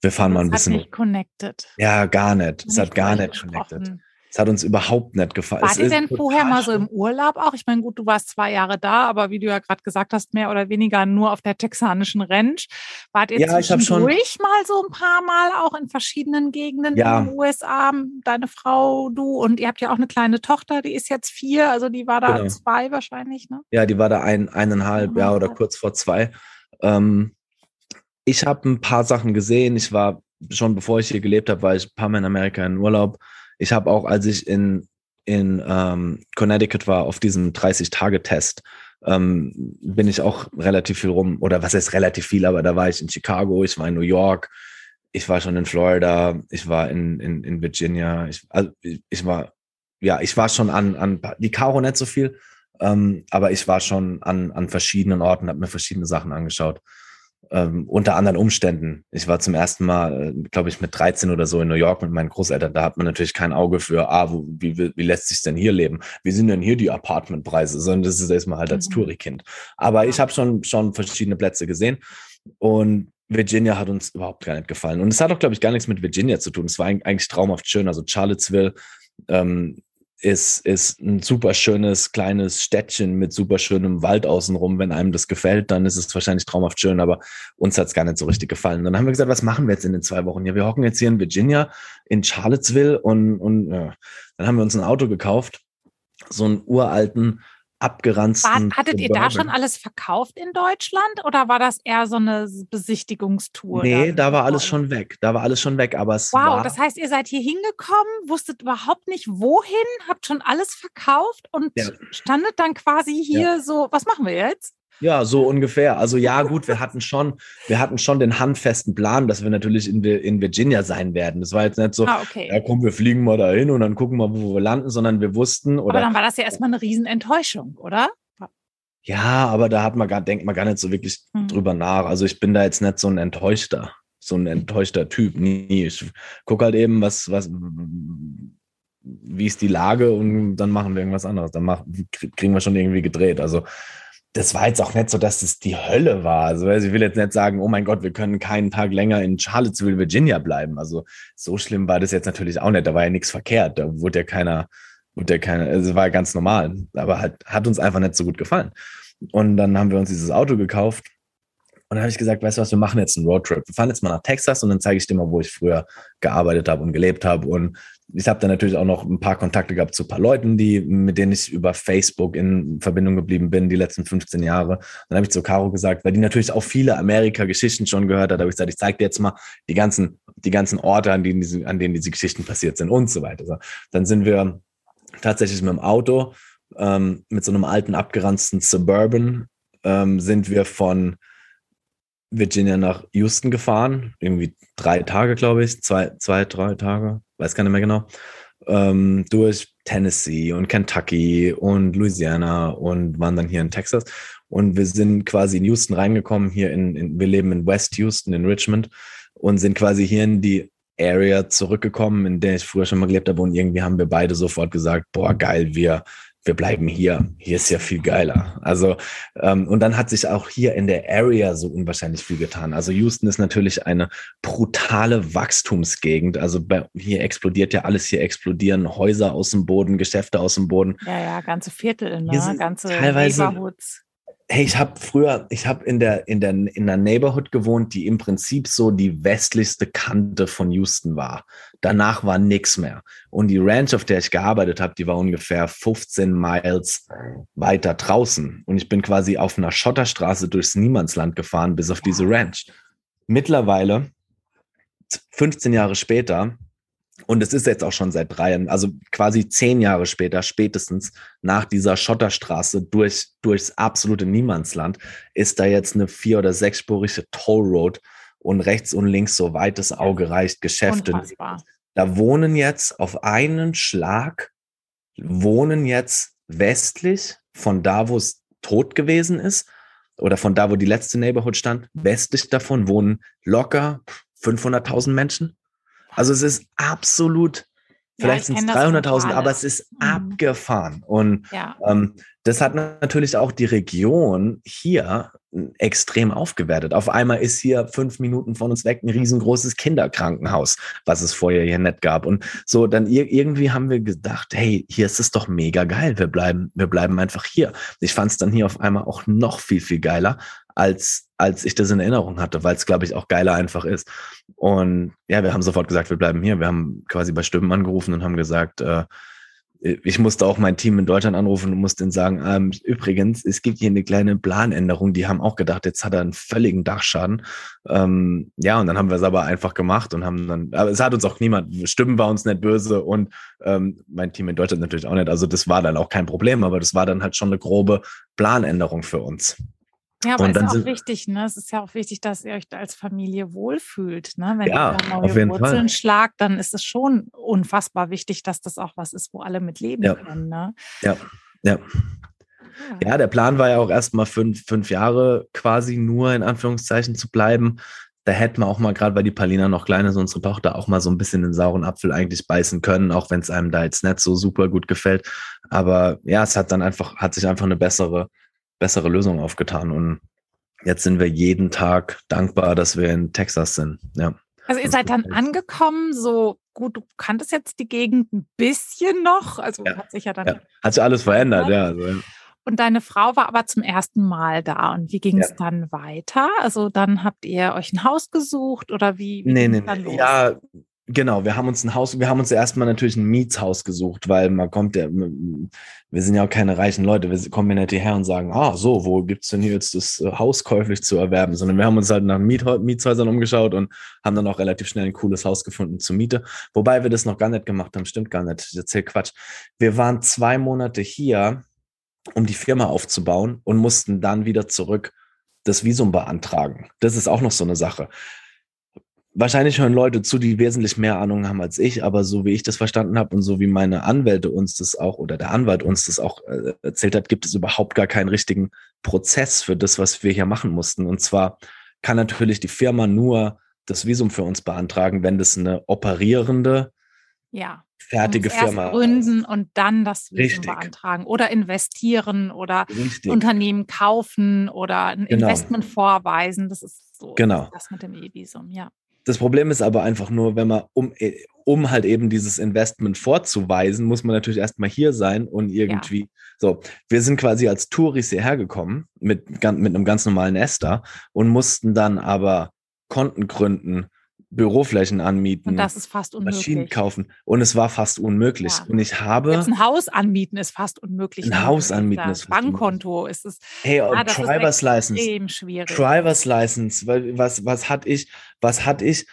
Wir fahren das mal ein bisschen. Hat nicht connected. Ja, gar nicht. Es hat gar nicht connected. Es hat uns überhaupt nicht gefallen. Wart ihr denn vorher mal so im Urlaub auch? Ich meine, gut, du warst zwei Jahre da, aber wie du ja gerade gesagt hast, mehr oder weniger nur auf der texanischen Ranch. Wart ihr ja, zwischendurch mal so ein paar Mal auch in verschiedenen Gegenden ja. in den USA, deine Frau, du und ihr habt ja auch eine kleine Tochter, die ist jetzt vier, also die war da genau. zwei wahrscheinlich, ne? Ja, die war da ein, eineinhalb, ja, oder kurz vor zwei. Ähm, ich habe ein paar Sachen gesehen. Ich war schon bevor ich hier gelebt habe, war ich ein paar Mal in Amerika in Urlaub ich habe auch, als ich in, in ähm, Connecticut war, auf diesem 30-Tage-Test, ähm, bin ich auch relativ viel rum, oder was heißt relativ viel, aber da war ich in Chicago, ich war in New York, ich war schon in Florida, ich war in, in, in Virginia, ich, also ich war, ja, ich war schon an, an die Caro nicht so viel, ähm, aber ich war schon an, an verschiedenen Orten, habe mir verschiedene Sachen angeschaut ähm, unter anderen Umständen. Ich war zum ersten Mal, äh, glaube ich, mit 13 oder so in New York mit meinen Großeltern. Da hat man natürlich kein Auge für, ah, wo, wie, wie lässt sich denn hier leben? Wie sind denn hier die Apartmentpreise? Sondern das ist erstmal halt als mhm. Touri-Kind. Aber ich habe schon, schon verschiedene Plätze gesehen und Virginia hat uns überhaupt gar nicht gefallen. Und es hat auch, glaube ich, gar nichts mit Virginia zu tun. Es war eigentlich traumhaft schön. Also Charlottesville, ähm, ist, ist ein super schönes kleines Städtchen mit super schönem Wald außenrum. Wenn einem das gefällt, dann ist es wahrscheinlich traumhaft schön, aber uns hat es gar nicht so richtig gefallen. Dann haben wir gesagt, was machen wir jetzt in den zwei Wochen? Ja, wir hocken jetzt hier in Virginia, in Charlottesville und, und ja. dann haben wir uns ein Auto gekauft, so einen uralten abgeranzten. War, hattet ihr da schon alles verkauft in Deutschland oder war das eher so eine Besichtigungstour? Nee, da war alles schon weg. Da war alles schon weg, aber es Wow, war das heißt, ihr seid hier hingekommen, wusstet überhaupt nicht wohin, habt schon alles verkauft und ja. standet dann quasi hier ja. so, was machen wir jetzt? Ja, so ungefähr. Also ja, gut, wir hatten schon, wir hatten schon den handfesten Plan, dass wir natürlich in, in Virginia sein werden. Das war jetzt nicht so, ah, okay. ja komm, wir fliegen mal dahin und dann gucken wir, wo wir landen, sondern wir wussten. Oder, aber dann war das ja erstmal eine Riesenenttäuschung, oder? Ja, aber da hat man gar, denkt man gar nicht so wirklich hm. drüber nach. Also ich bin da jetzt nicht so ein Enttäuschter, so ein enttäuschter Typ. Nie. Ich gucke halt eben, was, was, wie ist die Lage und dann machen wir irgendwas anderes. Dann machen, kriegen wir schon irgendwie gedreht. Also das war jetzt auch nicht so, dass es die Hölle war. Also ich will jetzt nicht sagen, oh mein Gott, wir können keinen Tag länger in Charlottesville, Virginia bleiben. Also so schlimm war das jetzt natürlich auch nicht. Da war ja nichts verkehrt. Da wurde ja keiner, wurde ja keiner, also es war ja ganz normal. Aber hat, hat uns einfach nicht so gut gefallen. Und dann haben wir uns dieses Auto gekauft. Und dann habe ich gesagt, weißt du was, wir machen jetzt einen Roadtrip. Wir fahren jetzt mal nach Texas und dann zeige ich dir mal, wo ich früher gearbeitet habe und gelebt habe. Und ich habe dann natürlich auch noch ein paar Kontakte gehabt zu ein paar Leuten, die, mit denen ich über Facebook in Verbindung geblieben bin, die letzten 15 Jahre. Dann habe ich zu Caro gesagt, weil die natürlich auch viele Amerika-Geschichten schon gehört hat, habe ich gesagt, ich zeige dir jetzt mal die ganzen, die ganzen Orte, an denen, diese, an denen diese Geschichten passiert sind und so weiter. So, dann sind wir tatsächlich mit dem Auto, ähm, mit so einem alten, abgeranzten Suburban, ähm, sind wir von Virginia nach Houston gefahren. Irgendwie drei Tage, glaube ich. Zwei, zwei, drei Tage, weiß gar nicht mehr genau. Ähm, durch Tennessee und Kentucky und Louisiana und waren dann hier in Texas. Und wir sind quasi in Houston reingekommen, hier in, in wir leben in West Houston, in Richmond, und sind quasi hier in die Area zurückgekommen, in der ich früher schon mal gelebt habe. Und irgendwie haben wir beide sofort gesagt, boah, geil, wir, wir bleiben hier. Hier ist ja viel geiler. Also, ähm, und dann hat sich auch hier in der Area so unwahrscheinlich viel getan. Also Houston ist natürlich eine brutale Wachstumsgegend. Also bei, hier explodiert ja alles, hier explodieren Häuser aus dem Boden, Geschäfte aus dem Boden. Ja, ja, ganze Viertel, ne? ganze teilweise, Neighborhoods hey, ich habe früher, ich habe in der, in der, in der Neighborhood gewohnt, die im Prinzip so die westlichste Kante von Houston war. Danach war nix mehr. Und die Ranch, auf der ich gearbeitet habe, die war ungefähr 15 Miles weiter draußen. Und ich bin quasi auf einer Schotterstraße durchs Niemandsland gefahren, bis auf diese Ranch. Mittlerweile, 15 Jahre später, Und es ist jetzt auch schon seit drei Jahren, also quasi zehn Jahre später, spätestens nach dieser Schotterstraße durch, durchs absolute Niemandsland, ist da jetzt eine vier- oder sechsspurige Tollroad und rechts und links, so weit das Auge reicht, Geschäfte. Unfassbar. Da wohnen jetzt auf einen Schlag, wohnen jetzt westlich von da, wo es tot gewesen ist, oder von da, wo die letzte Neighborhood stand, westlich davon wohnen locker 500.000 Menschen. Also es ist absolut, vielleicht ich sind es kenn das 300.000, von aber es ist Mhm. abgefahren. Und Ja. ähm, das hat natürlich auch die Region hier extrem aufgewertet. Auf einmal ist hier fünf Minuten von uns weg ein riesengroßes Kinderkrankenhaus, was es vorher hier nicht gab. Und so dann ir irgendwie haben wir gedacht, hey, hier ist es doch mega geil. Wir bleiben, wir bleiben einfach hier. Ich fand es dann hier auf einmal auch noch viel, viel geiler, als, als ich das in Erinnerung hatte, weil es, glaube ich, auch geiler einfach ist. Und ja, wir haben sofort gesagt, wir bleiben hier. Wir haben quasi bei Stimmen angerufen und haben gesagt, äh, ich musste auch mein Team in Deutschland anrufen und musste ihnen sagen, ähm, übrigens, es gibt hier eine kleine Planänderung. Die haben auch gedacht, jetzt hat er einen völligen Dachschaden. Ähm, ja, und dann haben wir es aber einfach gemacht und haben dann, aber es hat uns auch niemand, Stimmen war uns nicht böse und ähm, mein Team in Deutschland natürlich auch nicht. Also das war dann auch kein Problem, aber das war dann halt schon eine grobe Planänderung für uns. Ja, aber Und ist auch sind- wichtig, ne? Es ist ja auch wichtig, dass ihr euch als Familie wohlfühlt, ne? Wenn Ja, ihr neue jeden Fall. Wurzeln schlagt, dann ist es schon unfassbar wichtig, dass das auch was ist, wo alle mit leben Ja. können, ne? Ja, ja. Ja. Ja, der Plan war ja auch erstmal fünf, fünf Jahre quasi nur in Anführungszeichen zu bleiben. Da hätten wir auch mal, gerade weil die Palina noch klein ist, unsere Tochter, auch mal so ein bisschen den sauren Apfel eigentlich beißen können, auch wenn es einem da jetzt nicht so super gut gefällt. Aber ja, es hat dann einfach, hat sich einfach eine bessere, bessere Lösung aufgetan. Und jetzt sind wir jeden Tag dankbar, dass wir in Texas sind. Ja. Also ihr seid dann angekommen, so gut, du kanntest jetzt die Gegend ein bisschen noch, also Ja. hat sich ja dann. ja. Hat sich alles verändert, ja. Also. Und deine Frau war aber zum ersten Mal da. Und wie ging es Ja. dann weiter? Also dann habt ihr euch ein Haus gesucht oder wie? wie Nee, nee, nee. los? Ja, genau. Wir haben uns ein Haus, wir haben uns erstmal natürlich ein Mietshaus gesucht, weil man kommt ja, wir sind ja auch keine reichen Leute. Wir kommen ja nicht hierher und sagen, ah, so, wo gibt's denn hier jetzt das äh, Haus käuflich zu erwerben? Sondern wir haben uns halt nach Mietshäusern umgeschaut und haben dann auch relativ schnell ein cooles Haus gefunden zur Miete. Wobei wir das noch gar nicht gemacht haben. Stimmt gar nicht. Ich erzähl Quatsch. Wir waren zwei Monate hier, um die Firma aufzubauen und mussten dann wieder zurück das Visum beantragen. Das ist auch noch so eine Sache. Wahrscheinlich hören Leute zu, die wesentlich mehr Ahnung haben als ich, aber so wie ich das verstanden habe und so wie meine Anwälte uns das auch oder der Anwalt uns das auch äh, erzählt hat, gibt es überhaupt gar keinen richtigen Prozess für das, was wir hier machen mussten. Und zwar kann natürlich die Firma nur das Visum für uns beantragen, wenn das eine operierende, Ja. fertige erst Firma gründen und dann das Visum Richtig. beantragen oder investieren oder. Richtig. Unternehmen kaufen oder ein Genau. Investment vorweisen. Das ist so Genau. das mit dem E-Visum, ja. Das Problem ist aber einfach nur, wenn man, um, äh, um halt eben dieses Investment vorzuweisen, muss man natürlich erstmal hier sein und irgendwie, so, wir sind quasi als Touris hierher gekommen mit, mit einem ganz normalen Ester und mussten dann aber Konten gründen, Büroflächen anmieten, Und das ist fast Maschinen unmöglich. kaufen und es war fast unmöglich. Ja. Und ich habe, Jetzt ein Haus anmieten ist fast unmöglich. Ein Haus anmieten ist fast. Bankkonto ist es hey, ja, das Drivers ist License, extrem schwierig. Drivers License, weil was, was hatte ich, was hatte ich?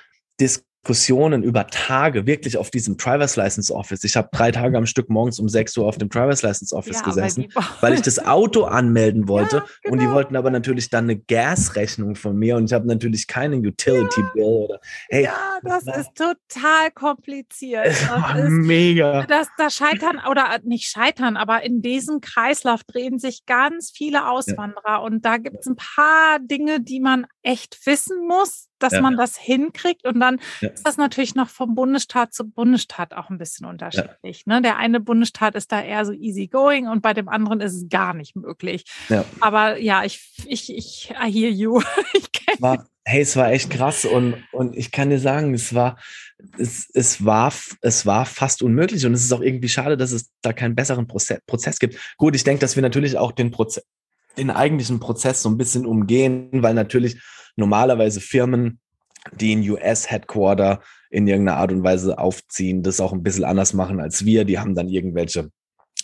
Diskussionen über Tage wirklich auf diesem Drivers License Office. Ich habe drei Tage am Stück morgens um 6 Uhr auf dem Drivers License Office Ja, gesessen, weil ich das Auto anmelden wollte Ja, und die genau. wollten aber natürlich dann eine Gasrechnung von mir und ich habe natürlich keinen Utility Bill oder hey, ja, das war- ist total kompliziert. Das ist, mega. das, das Scheitern oder nicht Scheitern, aber in diesem Kreislauf drehen sich ganz viele Auswanderer und da gibt es ein paar Dinge, die man echt wissen muss, dass Ja. man das hinkriegt und dann Ja. ist das natürlich noch vom Bundesstaat zu Bundesstaat auch ein bisschen unterschiedlich. Ne? Der eine Bundesstaat ist da eher so easy going und bei dem anderen ist es gar nicht möglich. Ja. Aber ja, ich, ich, ich, I hear you. [LAUGHS] war, hey, es war echt krass und, und ich kann dir sagen, es war, es, es war, es war fast unmöglich und es ist auch irgendwie schade, dass es da keinen besseren Prozess, Prozess gibt. Gut, ich denke, dass wir natürlich auch den Prozess, den eigentlichen Prozess so ein bisschen umgehen, weil natürlich normalerweise Firmen, die ein US-Headquarter in irgendeiner Art und Weise aufziehen, das auch ein bisschen anders machen als wir. Die haben dann irgendwelche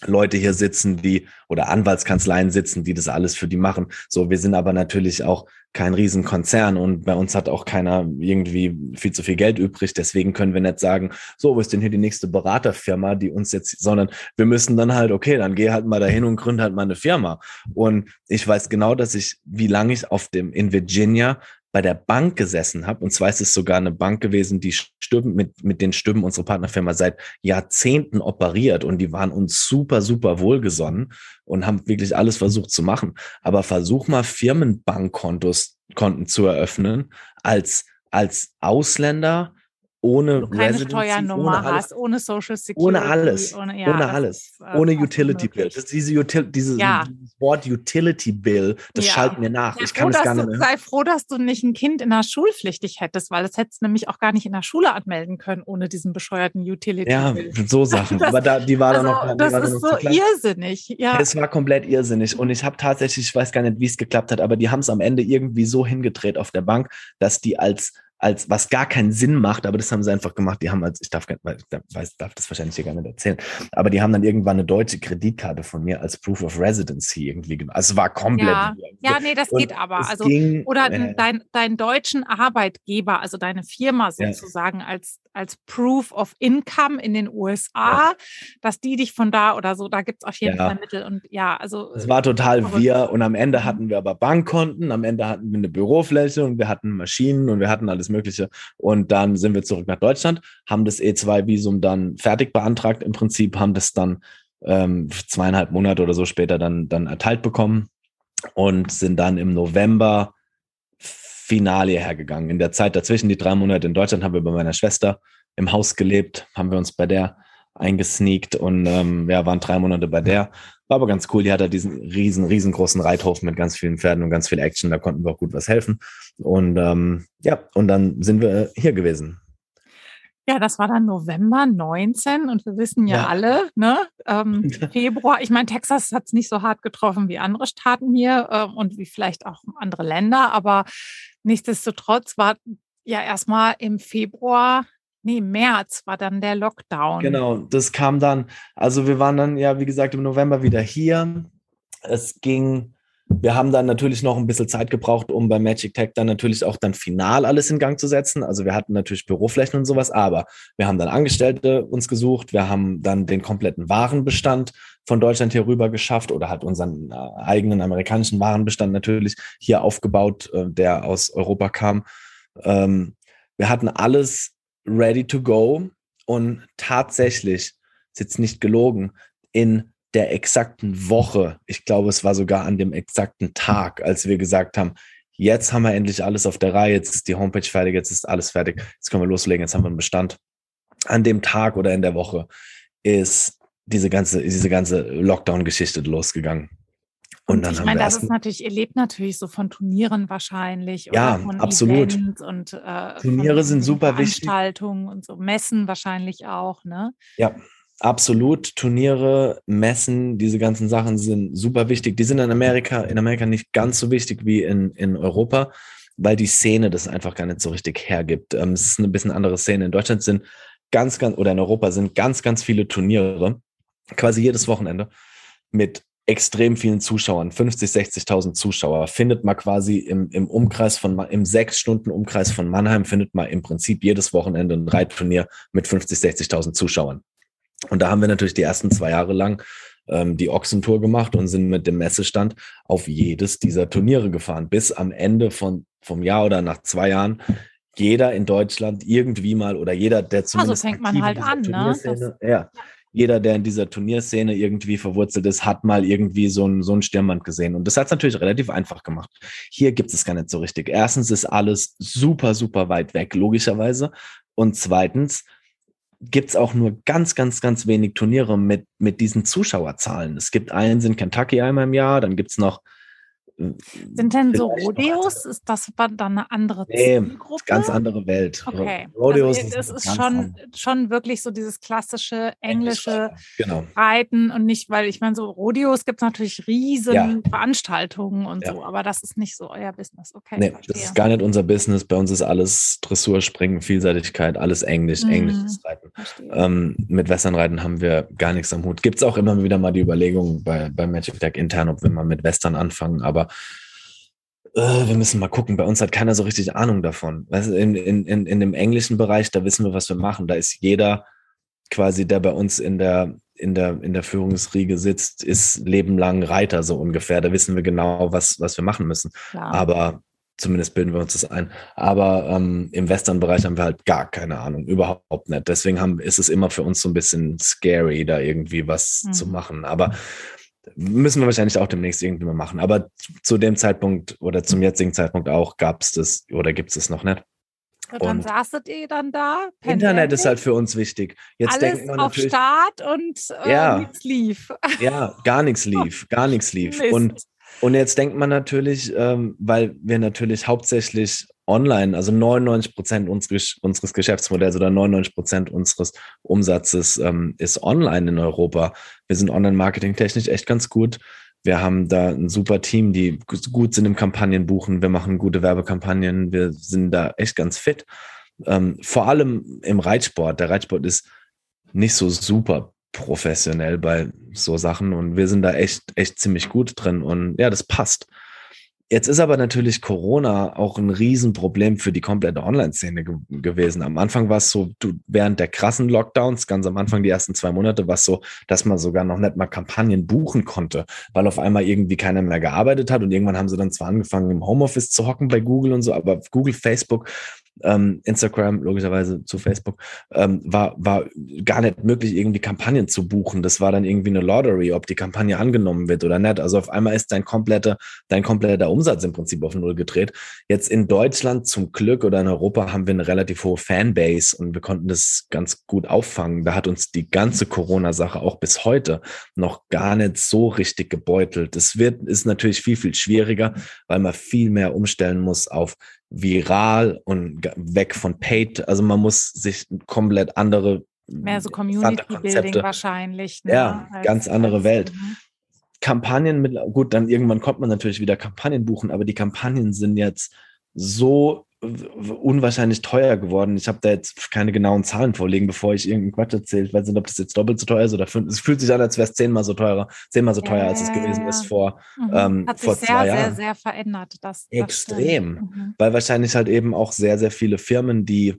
Leute hier sitzen, die oder Anwaltskanzleien sitzen, die das alles für die machen. So, wir sind aber natürlich auch kein Riesenkonzern und bei uns hat auch keiner irgendwie viel zu viel Geld übrig. Deswegen können wir nicht sagen, so, wo ist denn hier die nächste Beraterfirma, die uns jetzt, sondern wir müssen dann halt, okay, dann geh halt mal dahin und gründ halt mal eine Firma. Und ich weiß genau, dass ich, wie lange ich auf dem in Virginia bei der Bank gesessen habe, und zwar ist es sogar eine Bank gewesen, die Stimmen mit, mit den Stimmen unserer Partnerfirma seit Jahrzehnten operiert und die waren uns super, super wohlgesonnen und haben wirklich alles versucht zu machen. Aber versuch mal Firmenbankkontos Konten zu eröffnen als, als Ausländer ohne du keine Steuernummer ohne hast, ohne Social Security. Ohne alles. Ohne, ja, ohne alles. Ist, äh, ohne Utility Bill. Das, diese Util, dieses, ja. Wort Utility Bill, das ja. schallt mir nach. ich kann froh, das gar nicht mehr. Sei froh, dass du nicht ein Kind in der Schulpflichtig hättest, weil das hättest du nämlich auch gar nicht in der Schule anmelden können, ohne diesen bescheuerten Utility ja, Bill. Ja, [LAUGHS] so Sachen. Das, Aber da, die war also, dann noch. Das ist so irrsinnig. Ja. Es war komplett irrsinnig. Und ich habe tatsächlich, ich weiß gar nicht, wie es geklappt hat, aber die haben es am Ende irgendwie so hingedreht auf der Bank, dass die als als was gar keinen Sinn macht, aber das haben sie einfach gemacht. Die haben als, ich darf, weiß, darf das wahrscheinlich hier gar nicht erzählen, aber die haben dann irgendwann eine deutsche Kreditkarte von mir als Proof of Residency irgendwie gemacht. Also es war komplett. Ja, ja nee, das geht aber. Also, ging, oder äh, dein, dein deutschen Arbeitgeber, also deine Firma sozusagen ja. als, als Proof of Income in den USA, ja. dass die dich von da oder so, da gibt es auf jeden Fall Mittel. Und ja, also. Es war total verrückt. wir und am Ende mhm. hatten wir aber Bankkonten, am Ende hatten wir eine Bürofläche und wir hatten Maschinen und wir hatten alles alles Mögliche. Und dann sind wir zurück nach Deutschland, haben das E2-Visum dann fertig beantragt im Prinzip, haben das dann ähm, zweieinhalb Monate oder so später dann, dann erteilt bekommen und sind dann im November final hierher gegangen. In der Zeit dazwischen, die drei Monate in Deutschland, haben wir bei meiner Schwester im Haus gelebt, haben wir uns bei der eingesneakt und ähm, ja, waren drei Monate bei der. War aber ganz cool. Die hat da diesen riesen, riesengroßen Reithof mit ganz vielen Pferden und ganz viel Action. Da konnten wir auch gut was helfen. Und ähm, ja, und dann sind wir hier gewesen. Ja, das war dann November 19 und wir wissen ja, ja. alle, ne? Ähm, [LAUGHS] Februar, ich meine, Texas hat es nicht so hart getroffen wie andere Staaten hier äh, und wie vielleicht auch andere Länder, aber nichtsdestotrotz war ja erstmal im Februar Nee, März war dann der Lockdown. Genau, das kam dann, also wir waren dann ja, wie gesagt, im November wieder hier. Es ging, wir haben dann natürlich noch ein bisschen Zeit gebraucht, um bei Magic Tech dann natürlich auch dann final alles in Gang zu setzen. Also wir hatten natürlich Büroflächen und sowas, aber wir haben dann Angestellte uns gesucht, wir haben dann den kompletten Warenbestand von Deutschland hier rüber geschafft oder hat unseren äh, eigenen amerikanischen Warenbestand natürlich hier aufgebaut, äh, der aus Europa kam. Ähm, wir hatten alles ready to go und tatsächlich, ist jetzt nicht gelogen, in der exakten Woche, ich glaube, es war sogar an dem exakten Tag, als wir gesagt haben, jetzt haben wir endlich alles auf der Reihe, jetzt ist die Homepage fertig, jetzt ist alles fertig, jetzt können wir loslegen, jetzt haben wir einen Bestand. An dem Tag oder in der Woche ist diese ganze, diese ganze Lockdown-Geschichte losgegangen. Und, und ich meine, das ist natürlich, ihr lebt natürlich so von Turnieren wahrscheinlich. Ja, absolut. und äh, Turniere sind super wichtig. Veranstaltungen und so Messen wahrscheinlich auch, ne? Ja, absolut. Turniere, Messen, diese ganzen Sachen sind super wichtig. Die sind in Amerika, in Amerika nicht ganz so wichtig wie in, in Europa, weil die Szene das einfach gar nicht so richtig hergibt. Ähm, es ist eine bisschen andere Szene. In Deutschland sind ganz, ganz, oder in Europa sind ganz, ganz viele Turniere, quasi jedes Wochenende mit extrem vielen Zuschauern, 50, 60.000 Zuschauer, findet man quasi im, im Umkreis von, im sechs Stunden Umkreis von Mannheim, findet man im Prinzip jedes Wochenende ein Reitturnier mit 50, 60.000 Zuschauern. Und da haben wir natürlich die ersten zwei Jahre lang ähm, die Ochsentour gemacht und sind mit dem Messestand auf jedes dieser Turniere gefahren, bis am Ende von, vom Jahr oder nach zwei Jahren jeder in Deutschland irgendwie mal oder jeder, der zumindest. Also fängt man halt an, ne? Das, ja, jeder, der in dieser Turnierszene irgendwie verwurzelt ist, hat mal irgendwie so ein, so ein Stirnband gesehen. Und das hat es natürlich relativ einfach gemacht. Hier gibt es gar nicht so richtig. Erstens ist alles super, super weit weg, logischerweise. Und zweitens gibt es auch nur ganz, ganz, ganz wenig Turniere mit, mit diesen Zuschauerzahlen. Es gibt eins in Kentucky einmal im Jahr, dann gibt es noch Sind denn so Rodeos? Ist das dann eine andere nee, Zielgruppe? ganz andere Welt. Okay. Rodeos also, ist, ist schon, schon wirklich so dieses klassische englische genau. Reiten und nicht, weil ich meine, so Rodeos gibt es natürlich riesen ja. Veranstaltungen und ja. so, aber das ist nicht so euer Business. Okay. Nee, das ist gar nicht unser Business. Bei uns ist alles Dressur, Springen, Vielseitigkeit, alles Englisch, mhm. englisches Reiten. Ähm, mit Westernreiten haben wir gar nichts am Hut. Gibt es auch immer wieder mal die Überlegung bei, bei Magic Deck intern, ob wir mal mit Western anfangen, aber äh, wir müssen mal gucken. Bei uns hat keiner so richtig Ahnung davon. Weißt, in, in, in, in dem englischen Bereich, da wissen wir, was wir machen. Da ist jeder quasi, der bei uns in der, in der, in der Führungsriege sitzt, ist lebenlang Reiter, so ungefähr. Da wissen wir genau, was, was wir machen müssen. Klar. Aber zumindest bilden wir uns das ein. Aber ähm, im Western-Bereich haben wir halt gar keine Ahnung, überhaupt nicht. Deswegen haben, ist es immer für uns so ein bisschen scary, da irgendwie was mhm. zu machen. Aber Müssen wir wahrscheinlich auch demnächst irgendwie mal machen. Aber zu dem Zeitpunkt oder zum jetzigen Zeitpunkt auch gab es das oder gibt es es noch nicht. Und dann und saßet ihr dann da. Internet ist halt für uns wichtig. Jetzt Alles auf Start und äh, ja, nichts lief. [LAUGHS] Ja, gar nichts lief, gar nichts lief. Und, und jetzt denkt man natürlich, ähm, weil wir natürlich hauptsächlich online, also 99 Prozent unseres, unseres Geschäftsmodells oder 99 Prozent unseres Umsatzes ähm, ist online in Europa. Wir sind online-marketing technisch echt ganz gut. Wir haben da ein super Team, die gut sind im Kampagnenbuchen. Wir machen gute Werbekampagnen. Wir sind da echt ganz fit. Ähm, vor allem im Reitsport. Der Reitsport ist nicht so super professionell bei so Sachen und wir sind da echt, echt ziemlich gut drin und ja, das passt. Jetzt ist aber natürlich Corona auch ein Riesenproblem für die komplette Online-Szene ge gewesen. Am Anfang war es so, du, während der krassen Lockdowns, ganz am Anfang die ersten zwei Monate, war es so, dass man sogar noch nicht mal Kampagnen buchen konnte, weil auf einmal irgendwie keiner mehr gearbeitet hat und irgendwann haben sie dann zwar angefangen, im Homeoffice zu hocken bei Google und so, aber Google, Facebook ähm, Instagram, logischerweise zu Facebook, ähm, war, war gar nicht möglich, irgendwie Kampagnen zu buchen. Das war dann irgendwie eine Lottery, ob die Kampagne angenommen wird oder nicht. Also auf einmal ist dein kompletter, dein kompletter Umsatz im Prinzip auf Null gedreht. Jetzt in Deutschland zum Glück oder in Europa haben wir eine relativ hohe Fanbase und wir konnten das ganz gut auffangen. Da hat uns die ganze Corona-Sache auch bis heute noch gar nicht so richtig gebeutelt. Das wird, ist natürlich viel, viel schwieriger, weil man viel mehr umstellen muss auf viral und weg von paid. Also man muss sich komplett andere mehr so Community Building wahrscheinlich. Ne? Ja, als, ganz andere Welt. Mhm. Kampagnen mit, gut, dann irgendwann kommt man natürlich wieder Kampagnen buchen, aber die Kampagnen sind jetzt so unwahrscheinlich teuer geworden. Ich habe da jetzt keine genauen Zahlen vorlegen, bevor ich irgendeinen Quatsch erzähle. Ich weiß nicht, ob das jetzt doppelt so teuer ist oder fünf. Es fühlt sich an, als wäre es zehnmal so teurer, zehnmal so teuer, als es gewesen ist vor, mhm. ähm, Hat vor sich zwei sehr, Jahren. sehr, sehr verändert. Das, das Extrem. Mhm. Weil wahrscheinlich halt eben auch sehr, sehr viele Firmen, die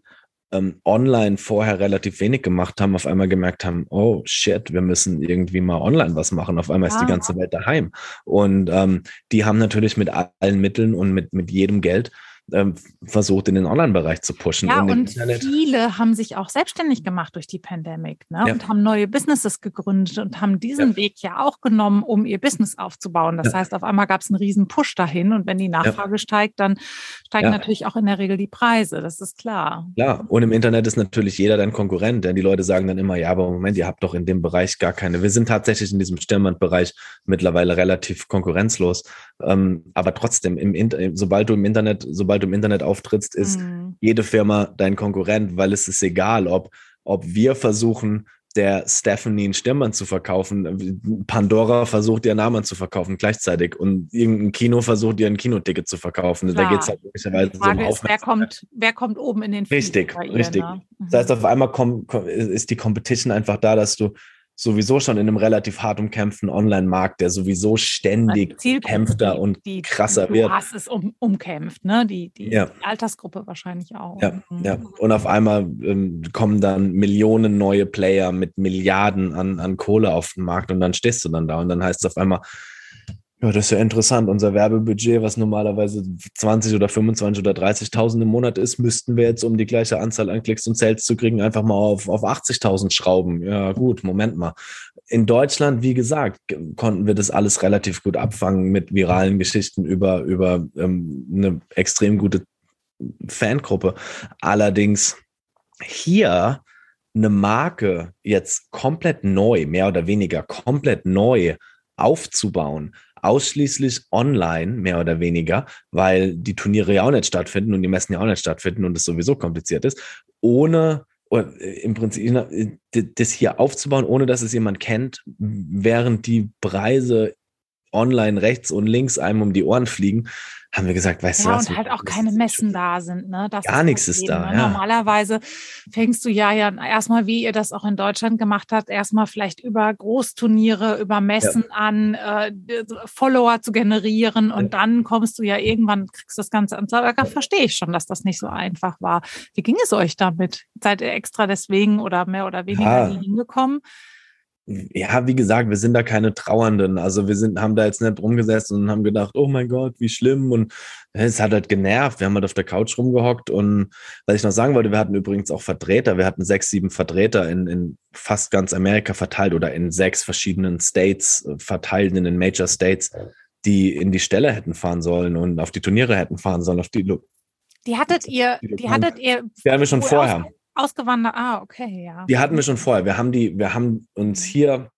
ähm, online vorher relativ wenig gemacht haben, auf einmal gemerkt haben, oh shit, wir müssen irgendwie mal online was machen. Auf einmal ist die ganze Welt daheim. Und ähm, die haben natürlich mit allen Mitteln und mit, mit jedem Geld ähm, versucht, in den Online-Bereich zu pushen. Ja, und, und viele haben sich auch selbstständig gemacht durch die Pandemie ne? Ja. und haben neue Businesses gegründet und haben diesen ja. Weg ja auch genommen, um ihr Business aufzubauen. Das ja. heißt, auf einmal gab es einen riesen Push dahin und wenn die Nachfrage steigt, dann steigen natürlich auch in der Regel die Preise. Das ist klar. Klar, und im Internet ist natürlich jeder dein Konkurrent, denn die Leute sagen dann immer, ja, aber Moment, ihr habt doch in dem Bereich gar keine. Wir sind tatsächlich in diesem Stirnbandbereich mittlerweile relativ konkurrenzlos. Ähm, aber trotzdem, im sobald du im Internet, sobald sobald du im Internet auftrittst, ist mhm. jede Firma dein Konkurrent, weil es ist egal, ob, ob wir versuchen, der Stephanie einen Stirnband zu verkaufen. Pandora versucht ihr Namen zu verkaufen gleichzeitig und irgendein Kino versucht ihr ein Kinoticket zu verkaufen. Klar. Da geht es halt möglicherweise so um ist, wer kommt, wer kommt oben in den Richtig, ihr, richtig. Ne? Das heißt, auf einmal komm, komm, ist die Competition einfach da, dass du sowieso schon in einem relativ hart umkämpften Online-Markt, der sowieso ständig kämpfter und die, krasser du wird. Hast es um, umkämpft, ne? Die, die, ja. die, Altersgruppe wahrscheinlich auch. Ja, mhm. ja. Und auf einmal ähm, kommen dann Millionen neue Player mit Milliarden an, an Kohle auf den Markt und dann stehst du dann da und dann heißt es auf einmal, ja, das ist ja interessant. Unser Werbebudget, was normalerweise 20 oder 25 oder 30.000 im Monat ist, müssten wir jetzt, um die gleiche Anzahl an Klicks und Sales zu kriegen, einfach mal auf, auf 80.000 schrauben. Ja, gut, Moment mal. In Deutschland, wie gesagt, konnten wir das alles relativ gut abfangen mit viralen Geschichten über, über ähm, eine extrem gute Fangruppe. Allerdings hier eine Marke jetzt komplett neu, mehr oder weniger komplett neu aufzubauen, ausschließlich online, mehr oder weniger, weil die Turniere ja auch nicht stattfinden und die Messen ja auch nicht stattfinden und es sowieso kompliziert ist, ohne äh, im Prinzip das hier aufzubauen, ohne dass es jemand kennt, während die Preise online rechts und links einem um die Ohren fliegen, haben wir gesagt, weißt ja, du was? und halt auch keine Messen da sind. Ne? Das gar nichts ist da. Ne? Ja. Normalerweise fängst du ja ja erstmal, wie ihr das auch in Deutschland gemacht habt, erstmal vielleicht über Großturniere, über Messen ja. an, äh, Follower zu generieren und dann kommst du ja irgendwann, kriegst das Ganze ans Da verstehe ich schon, dass das nicht so einfach war. Wie ging es euch damit? Seid ihr extra deswegen oder mehr oder weniger hingekommen? Ja, wie gesagt, wir sind da keine Trauernden. Also wir sind, haben da jetzt nicht rumgesessen und haben gedacht, oh mein Gott, wie schlimm. Und es hat halt genervt. Wir haben halt auf der Couch rumgehockt. Und was ich noch sagen wollte, wir hatten übrigens auch Vertreter. Wir hatten sechs, sieben Vertreter in, in fast ganz Amerika verteilt oder in sechs verschiedenen States äh, verteilt, in den Major States, die in die Stelle hätten fahren sollen und auf die Turniere hätten fahren sollen, auf die die hattet ihr, die hattet ihr. Die haben wir schon vorher. Ausgewandert, ah, okay, ja. Die hatten wir schon vorher. Wir haben die, wir haben uns hier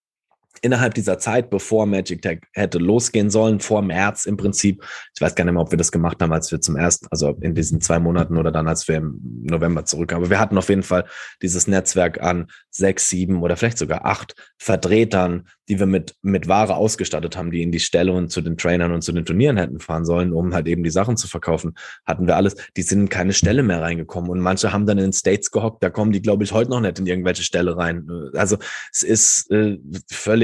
innerhalb dieser Zeit, bevor Magic Tech hätte losgehen sollen, vor März im Prinzip, ich weiß gar nicht mehr, ob wir das gemacht haben, als wir zum ersten, also in diesen zwei Monaten oder dann, als wir im November zurück, aber wir hatten auf jeden Fall dieses Netzwerk an sechs, sieben oder vielleicht sogar acht Vertretern, die wir mit, mit Ware ausgestattet haben, die in die Stelle und zu den Trainern und zu den Turnieren hätten fahren sollen, um halt eben die Sachen zu verkaufen, hatten wir alles. Die sind in keine Stelle mehr reingekommen und manche haben dann in den States gehockt, da kommen die, glaube ich, heute noch nicht in irgendwelche Stelle rein. Also es ist äh, völlig,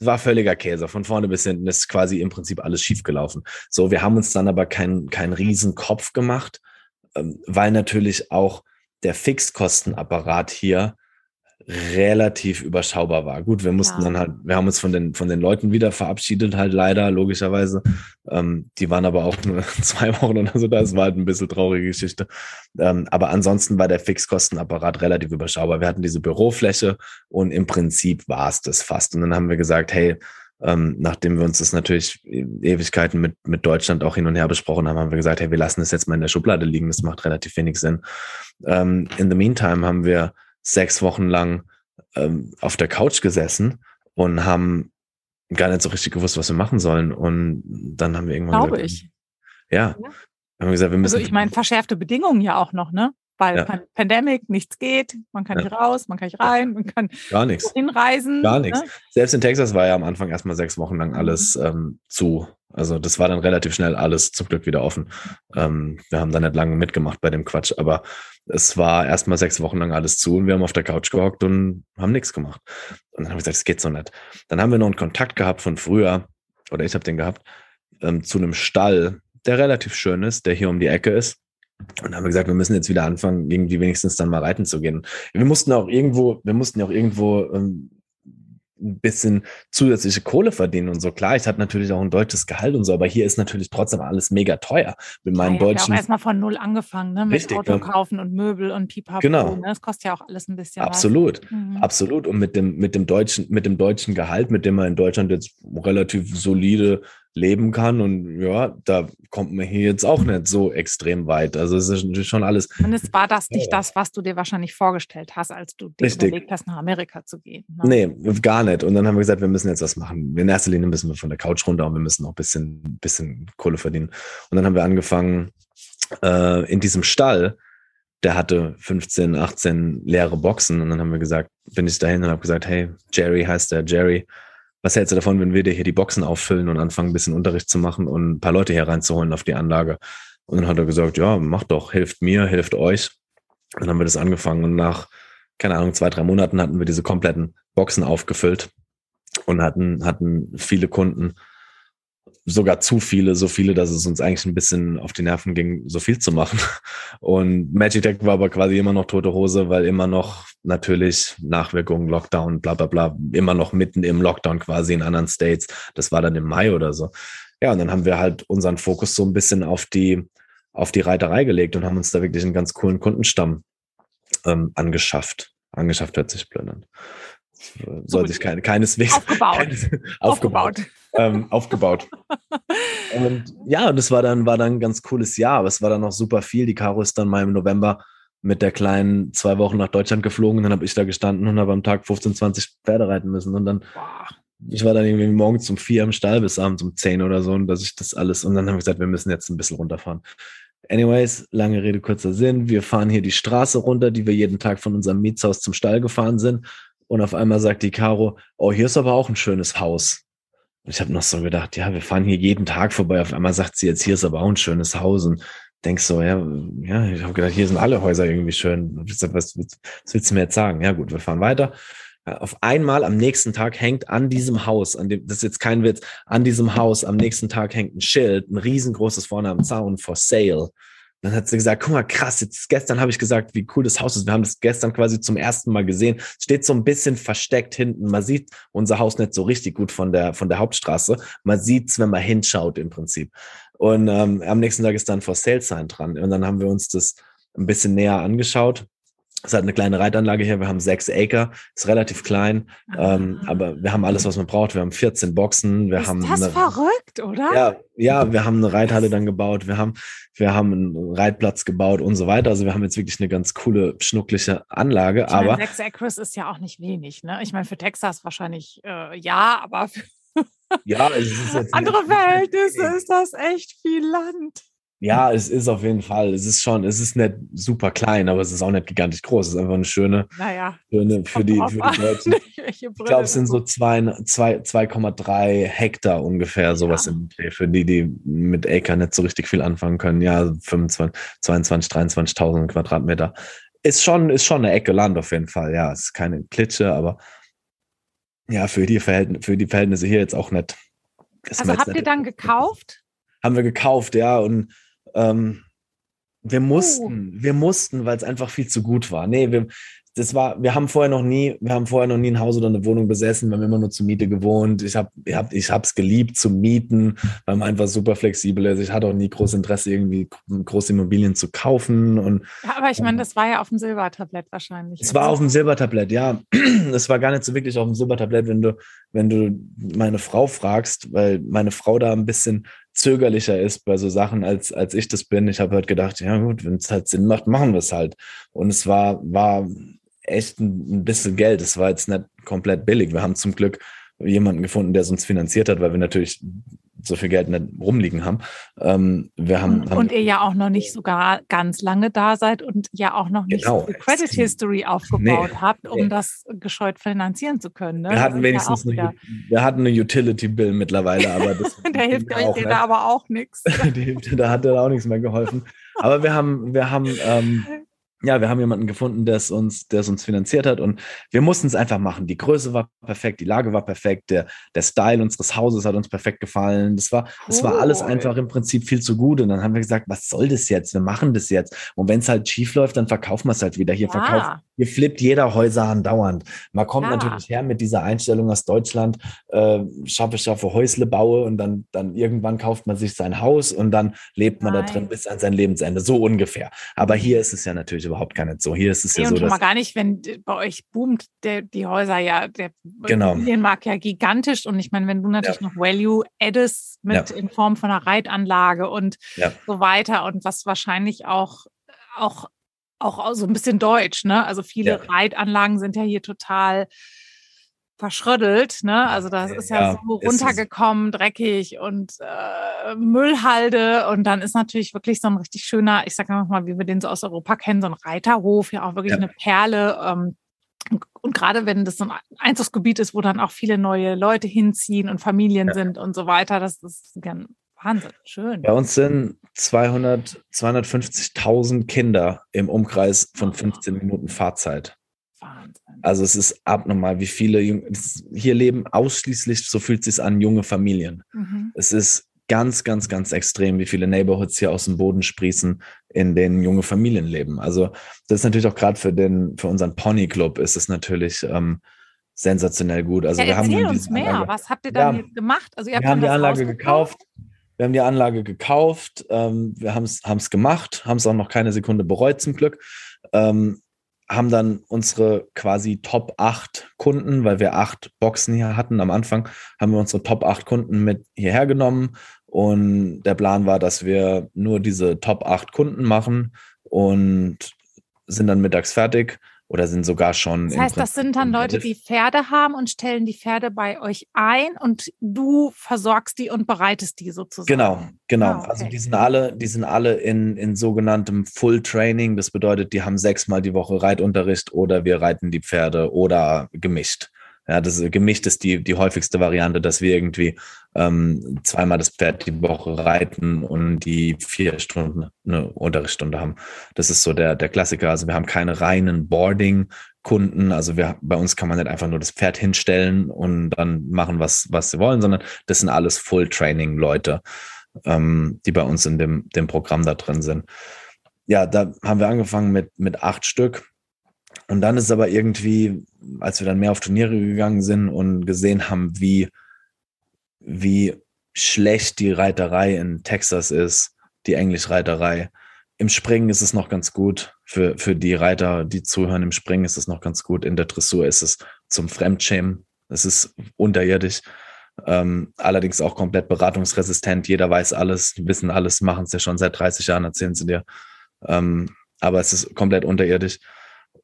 war völliger Käse. Von vorne bis hinten ist quasi im Prinzip alles schiefgelaufen. So, wir haben uns dann aber keinen keinen riesen Kopf gemacht, ähm, weil natürlich auch der Fixkostenapparat hier relativ überschaubar war. Gut, wir mussten ja. dann halt, wir haben uns von den, von den Leuten wieder verabschiedet, halt leider, logischerweise. Ähm, die waren aber auch nur [LAUGHS] zwei Wochen oder so da. Es war halt ein bisschen traurige Geschichte. Ähm, aber ansonsten war der Fixkostenapparat relativ überschaubar. Wir hatten diese Bürofläche und im Prinzip war es das fast. Und dann haben wir gesagt, hey, ähm, nachdem wir uns das natürlich Ewigkeiten mit, mit Deutschland auch hin und her besprochen haben, haben wir gesagt, hey, wir lassen das jetzt mal in der Schublade liegen. Das macht relativ wenig Sinn. Ähm, in the meantime haben wir sechs Wochen lang ähm, auf der Couch gesessen und haben gar nicht so richtig gewusst, was wir machen sollen. Und dann haben wir irgendwann Glaube gesagt, ich. Ja. ja. Haben gesagt, wir müssen also ich meine, verschärfte Bedingungen ja auch noch, ne? Weil ja. Pandemic, nichts geht, man kann ja. nicht raus, man kann nicht rein, man kann gar nichts hinreisen. Gar nichts. Ne? Selbst in Texas war ja am Anfang erstmal sechs Wochen lang alles mhm. ähm, zu. Also das war dann relativ schnell alles zum Glück wieder offen. Ähm, wir haben da nicht lange mitgemacht bei dem Quatsch, aber es war erstmal sechs Wochen lang alles zu und wir haben auf der Couch gehockt und haben nichts gemacht. Und dann haben wir gesagt, das geht so nicht. Dann haben wir noch einen Kontakt gehabt von früher, oder ich habe den gehabt, ähm, zu einem Stall, der relativ schön ist, der hier um die Ecke ist. Und dann haben wir gesagt, wir müssen jetzt wieder anfangen, irgendwie wenigstens dann mal reiten zu gehen. Wir mussten auch irgendwo, wir mussten auch irgendwo ähm, ein bisschen zusätzliche Kohle verdienen und so. Klar, ich hatte natürlich auch ein deutsches Gehalt und so, aber hier ist natürlich trotzdem alles mega teuer. Mit meinen ja, deutschen. Ja auch erstmal von null angefangen, ne? Mit Richtig, Auto kaufen und Möbel und Pipapo. Genau. Ne? Das kostet ja auch alles ein bisschen. Absolut, mhm. absolut. Und mit dem, mit dem deutschen, mit dem deutschen Gehalt, mit dem man in Deutschland jetzt relativ solide leben kann. Und ja, da kommt man hier jetzt auch nicht so extrem weit. Also es ist schon alles. Und es war das nicht das, was du dir wahrscheinlich vorgestellt hast, als du dir Richtig. überlegt hast, nach Amerika zu gehen. Ne? Nee, gar nicht. Und dann haben wir gesagt, wir müssen jetzt was machen. In erster Linie müssen wir von der Couch runter und wir müssen auch ein bisschen, bisschen Kohle verdienen. Und dann haben wir angefangen, äh, in diesem Stall, der hatte 15, 18 leere Boxen. Und dann haben wir gesagt, bin ich dahin und habe gesagt, hey, Jerry heißt der, Jerry, was hältst du davon, wenn wir dir hier die Boxen auffüllen und anfangen, ein bisschen Unterricht zu machen und ein paar Leute hier reinzuholen auf die Anlage? Und dann hat er gesagt, ja, mach doch, hilft mir, hilft euch. Und dann haben wir das angefangen und nach, keine Ahnung, zwei, drei Monaten hatten wir diese kompletten Boxen aufgefüllt und hatten, hatten viele Kunden, sogar zu viele, so viele, dass es uns eigentlich ein bisschen auf die Nerven ging, so viel zu machen. Und Magic Tech war aber quasi immer noch tote Hose, weil immer noch natürlich Nachwirkungen, Lockdown, bla bla bla, immer noch mitten im Lockdown quasi in anderen States. Das war dann im Mai oder so. Ja, und dann haben wir halt unseren Fokus so ein bisschen auf die, auf die Reiterei gelegt und haben uns da wirklich einen ganz coolen Kundenstamm ähm, angeschafft. Angeschafft hört sich blöd an. Soll sich keine, keineswegs. Aufgebaut. [LAUGHS] Keines, aufgebaut. aufgebaut ähm, aufgebaut. [LAUGHS] Und ja, und das war dann, war dann ein ganz cooles Jahr, aber es war dann noch super viel. Die Caro ist dann mal im November mit der Kleinen zwei Wochen nach Deutschland geflogen. Dann habe ich da gestanden und habe am Tag 15, 20 Pferde reiten müssen. Und dann, ich war dann irgendwie morgens um vier im Stall bis abends um zehn oder so und dass ich das alles und dann haben wir gesagt, wir müssen jetzt ein bisschen runterfahren. Anyways, lange Rede, kurzer Sinn. Wir fahren hier die Straße runter, die wir jeden Tag von unserem Mietshaus zum Stall gefahren sind. Und auf einmal sagt die Caro, oh, hier ist aber auch ein schönes Haus. Ich habe noch so gedacht, ja, wir fahren hier jeden Tag vorbei. Auf einmal sagt sie jetzt, hier ist aber auch ein schönes Haus. Und denkst so, ja, ja, ich habe gedacht, hier sind alle Häuser irgendwie schön. Was, was, was willst du mir jetzt sagen? Ja gut, wir fahren weiter. Auf einmal am nächsten Tag hängt an diesem Haus, an dem, das ist jetzt kein Witz, an diesem Haus am nächsten Tag hängt ein Schild, ein riesengroßes vorne am Zaun for sale. Dann hat sie gesagt, guck mal, krass, jetzt gestern habe ich gesagt, wie cool das Haus ist. Wir haben das gestern quasi zum ersten Mal gesehen. Steht so ein bisschen versteckt hinten. Man sieht unser Haus nicht so richtig gut von der, von der Hauptstraße. Man sieht's, wenn man hinschaut im Prinzip. Und ähm, am nächsten Tag ist dann For Sale Sign dran. Und dann haben wir uns das ein bisschen näher angeschaut. Es hat eine kleine Reitanlage hier. Wir haben sechs Acre, ist relativ klein, ähm, aber wir haben alles, was man braucht. Wir haben 14 Boxen. Wir ist haben das eine, verrückt, oder? ja, ja, wir haben eine Reithalle dann gebaut. Wir haben, wir haben einen Reitplatz gebaut und so weiter. Also wir haben jetzt wirklich eine ganz coole, schnuckliche Anlage. Ich aber meine, sechs Acres ist ja auch nicht wenig, ne? Ich meine, für Texas wahrscheinlich äh, ja, aber für ja, es ist jetzt [LAUGHS] andere [LAUGHS] Verhältnisse ist das echt viel Land. Ja, es ist auf jeden Fall. Es ist schon, es ist nicht super klein, aber es ist auch nicht gigantisch groß. Es ist einfach eine schöne, Naja, schöne für die, für die Deutschen. Ich glaube, es sind so zwei- zwei- 2,3 Hektar ungefähr, sowas Ja. im Dreh, für die, die mit Acre nicht so richtig viel anfangen können. Ja, 25, 22, 23.000 Quadratmeter. Ist schon, ist schon eine Ecke Land auf jeden Fall. Ja, es ist keine Klitsche, aber ja, für die, Verhältnisse, für die Verhältnisse hier jetzt auch nicht. Also habt ihr dann gekauft? Haben wir gekauft, ja, und ähm, wir mussten, wir mussten, weil es einfach viel zu gut war. Nee, wir, das war, wir haben vorher noch nie, wir haben vorher noch nie ein Haus oder eine Wohnung besessen, wir haben immer nur zur Miete gewohnt. Ich habe, ich hab, ich hab's geliebt zu mieten, weil man einfach super flexibel ist. Ich hatte auch nie großes Interesse, irgendwie große Immobilien zu kaufen. Und Ja, aber ich meine, das war ja auf dem Silbertablett wahrscheinlich. es war auf dem Silbertablett, ja. [CLEARS THROAT] Es war gar nicht so wirklich auf dem Silbertablett, wenn du, wenn du meine Frau fragst, weil meine Frau da ein bisschen zögerlicher ist bei so Sachen, als, als ich das bin. Ich habe halt gedacht, ja gut, wenn es halt Sinn macht, machen wir es halt. Und es war, war echt ein, ein bisschen Geld. Es war jetzt nicht komplett billig. Wir haben zum Glück jemanden gefunden, der es uns finanziert hat, weil wir natürlich so viel Geld nicht rumliegen haben. Ähm, wir haben, Und, haben und ihr ja auch noch nicht sogar ganz lange da seid und ja auch noch nicht Genau. so Credit History aufgebaut Nee. habt, um Nee. das gescheut finanzieren zu können. Ne? wir hatten wenigstens ja eine, wir hatten eine Utility Bill mittlerweile, aber das [LAUGHS] Der hilft euch auch nicht. da aber auch nichts. [LAUGHS] Da hat er auch nichts mehr geholfen. Aber wir haben, wir haben, ähm, [LAUGHS] ja, wir haben jemanden gefunden, der es uns, der es uns finanziert hat und wir mussten es einfach machen. Die Größe war perfekt, die Lage war perfekt, der, der Style unseres Hauses hat uns perfekt gefallen. Das war, das war alles einfach im Prinzip viel zu gut. Und dann haben wir gesagt, was soll das jetzt? Wir machen das jetzt. Und wenn es halt schief läuft, dann verkaufen wir es halt wieder. Hier verkauft Ja, hier flippt jeder Häuser andauernd. Man kommt Ja. natürlich her mit dieser Einstellung aus Deutschland, äh, schaffe, schaffe, Häusle baue und dann, dann irgendwann kauft man sich sein Haus und dann lebt man da drin Nein. bis an sein Lebensende. So ungefähr. Aber hier ist es ja natürlich überhaupt gar nicht so. Hier ist es Nee, ja und so, schon mal gar nicht, wenn bei euch boomt der, die Häuser ja, der Genau. Immobilienmarkt ja gigantisch. Und ich meine, wenn du natürlich noch Value addest mit Ja. in Form von einer Reitanlage und Ja. so weiter und was wahrscheinlich auch, auch, auch so ein bisschen deutsch, ne? Also viele Ja. Reitanlagen sind ja hier total verschröddelt, ne? Also das ist ja, Ja, so runtergekommen, dreckig und äh, Müllhalde und dann ist natürlich wirklich so ein richtig schöner, ich sage mal, wie wir den so aus Europa kennen, so ein Reiterhof, ja auch wirklich Ja. eine Perle. Ähm, und, gerade wenn das so ein Einzugsgebiet ist, wo dann auch viele neue Leute hinziehen und Familien Ja. sind und so weiter, das ist ganz Wahnsinn, schön. bei uns sind 200, 250.000 Kinder im Umkreis von 15 Minuten Fahrzeit. Wahnsinn. Also es ist abnormal, wie viele Jung hier leben ausschließlich, so fühlt es sich an, junge Familien. Mhm. Es ist ganz, ganz, ganz extrem, wie viele Neighborhoods hier aus dem Boden sprießen, in denen junge Familien leben. Also das ist natürlich auch gerade für den, für unseren Pony Club ist es natürlich ähm, sensationell gut. Also ja, wir haben uns mehr. Anlage, Was habt ihr dann Ja. gemacht? Also ihr habt wir haben die Anlage gekauft. Wir haben die Anlage gekauft. Ähm, wir haben es gemacht, haben es auch noch keine Sekunde bereut zum Glück. Ähm, haben dann unsere quasi Top 8 Kunden, weil wir acht Boxen hier hatten am Anfang, haben wir unsere Top 8 Kunden mit hierher genommen. Und der Plan war, dass wir nur diese Top 8 Kunden machen und sind dann mittags fertig oder sind sogar schon. Das heißt, das sind dann Leute, die Pferde haben und stellen die Pferde bei euch ein und du versorgst die und bereitest die sozusagen. Genau, genau. Ah, okay. Also die sind alle, die sind alle in, in sogenanntem Full Training. Das bedeutet, die haben sechsmal die Woche Reitunterricht oder wir reiten die Pferde oder gemischt. Ja, das gemischt ist die, die häufigste Variante, dass wir irgendwie ähm, zweimal das Pferd die Woche reiten und die vier Stunden eine Unterrichtsstunde haben. Das ist so der, der Klassiker. Also wir haben keine reinen Boarding-Kunden. Also wir, bei uns kann man nicht einfach nur das Pferd hinstellen und dann machen, was, was sie wollen, sondern das sind alles Full-Training-Leute, ähm, die bei uns in dem, dem Programm da drin sind. Ja, da haben wir angefangen mit, mit acht Stück und dann ist aber irgendwie, als wir dann mehr auf Turniere gegangen sind und gesehen haben, wie, wie schlecht die Reiterei in Texas ist, die Englischreiterei. Im Springen ist es noch ganz gut. Für, für die Reiter, die zuhören, im Springen ist es noch ganz gut. In der Dressur ist es zum Fremdschämen. Es ist unterirdisch. Ähm, allerdings auch komplett beratungsresistent. Jeder weiß alles, wissen alles, machen es ja schon seit 30 Jahren, erzählen sie dir. Ähm, aber es ist komplett unterirdisch.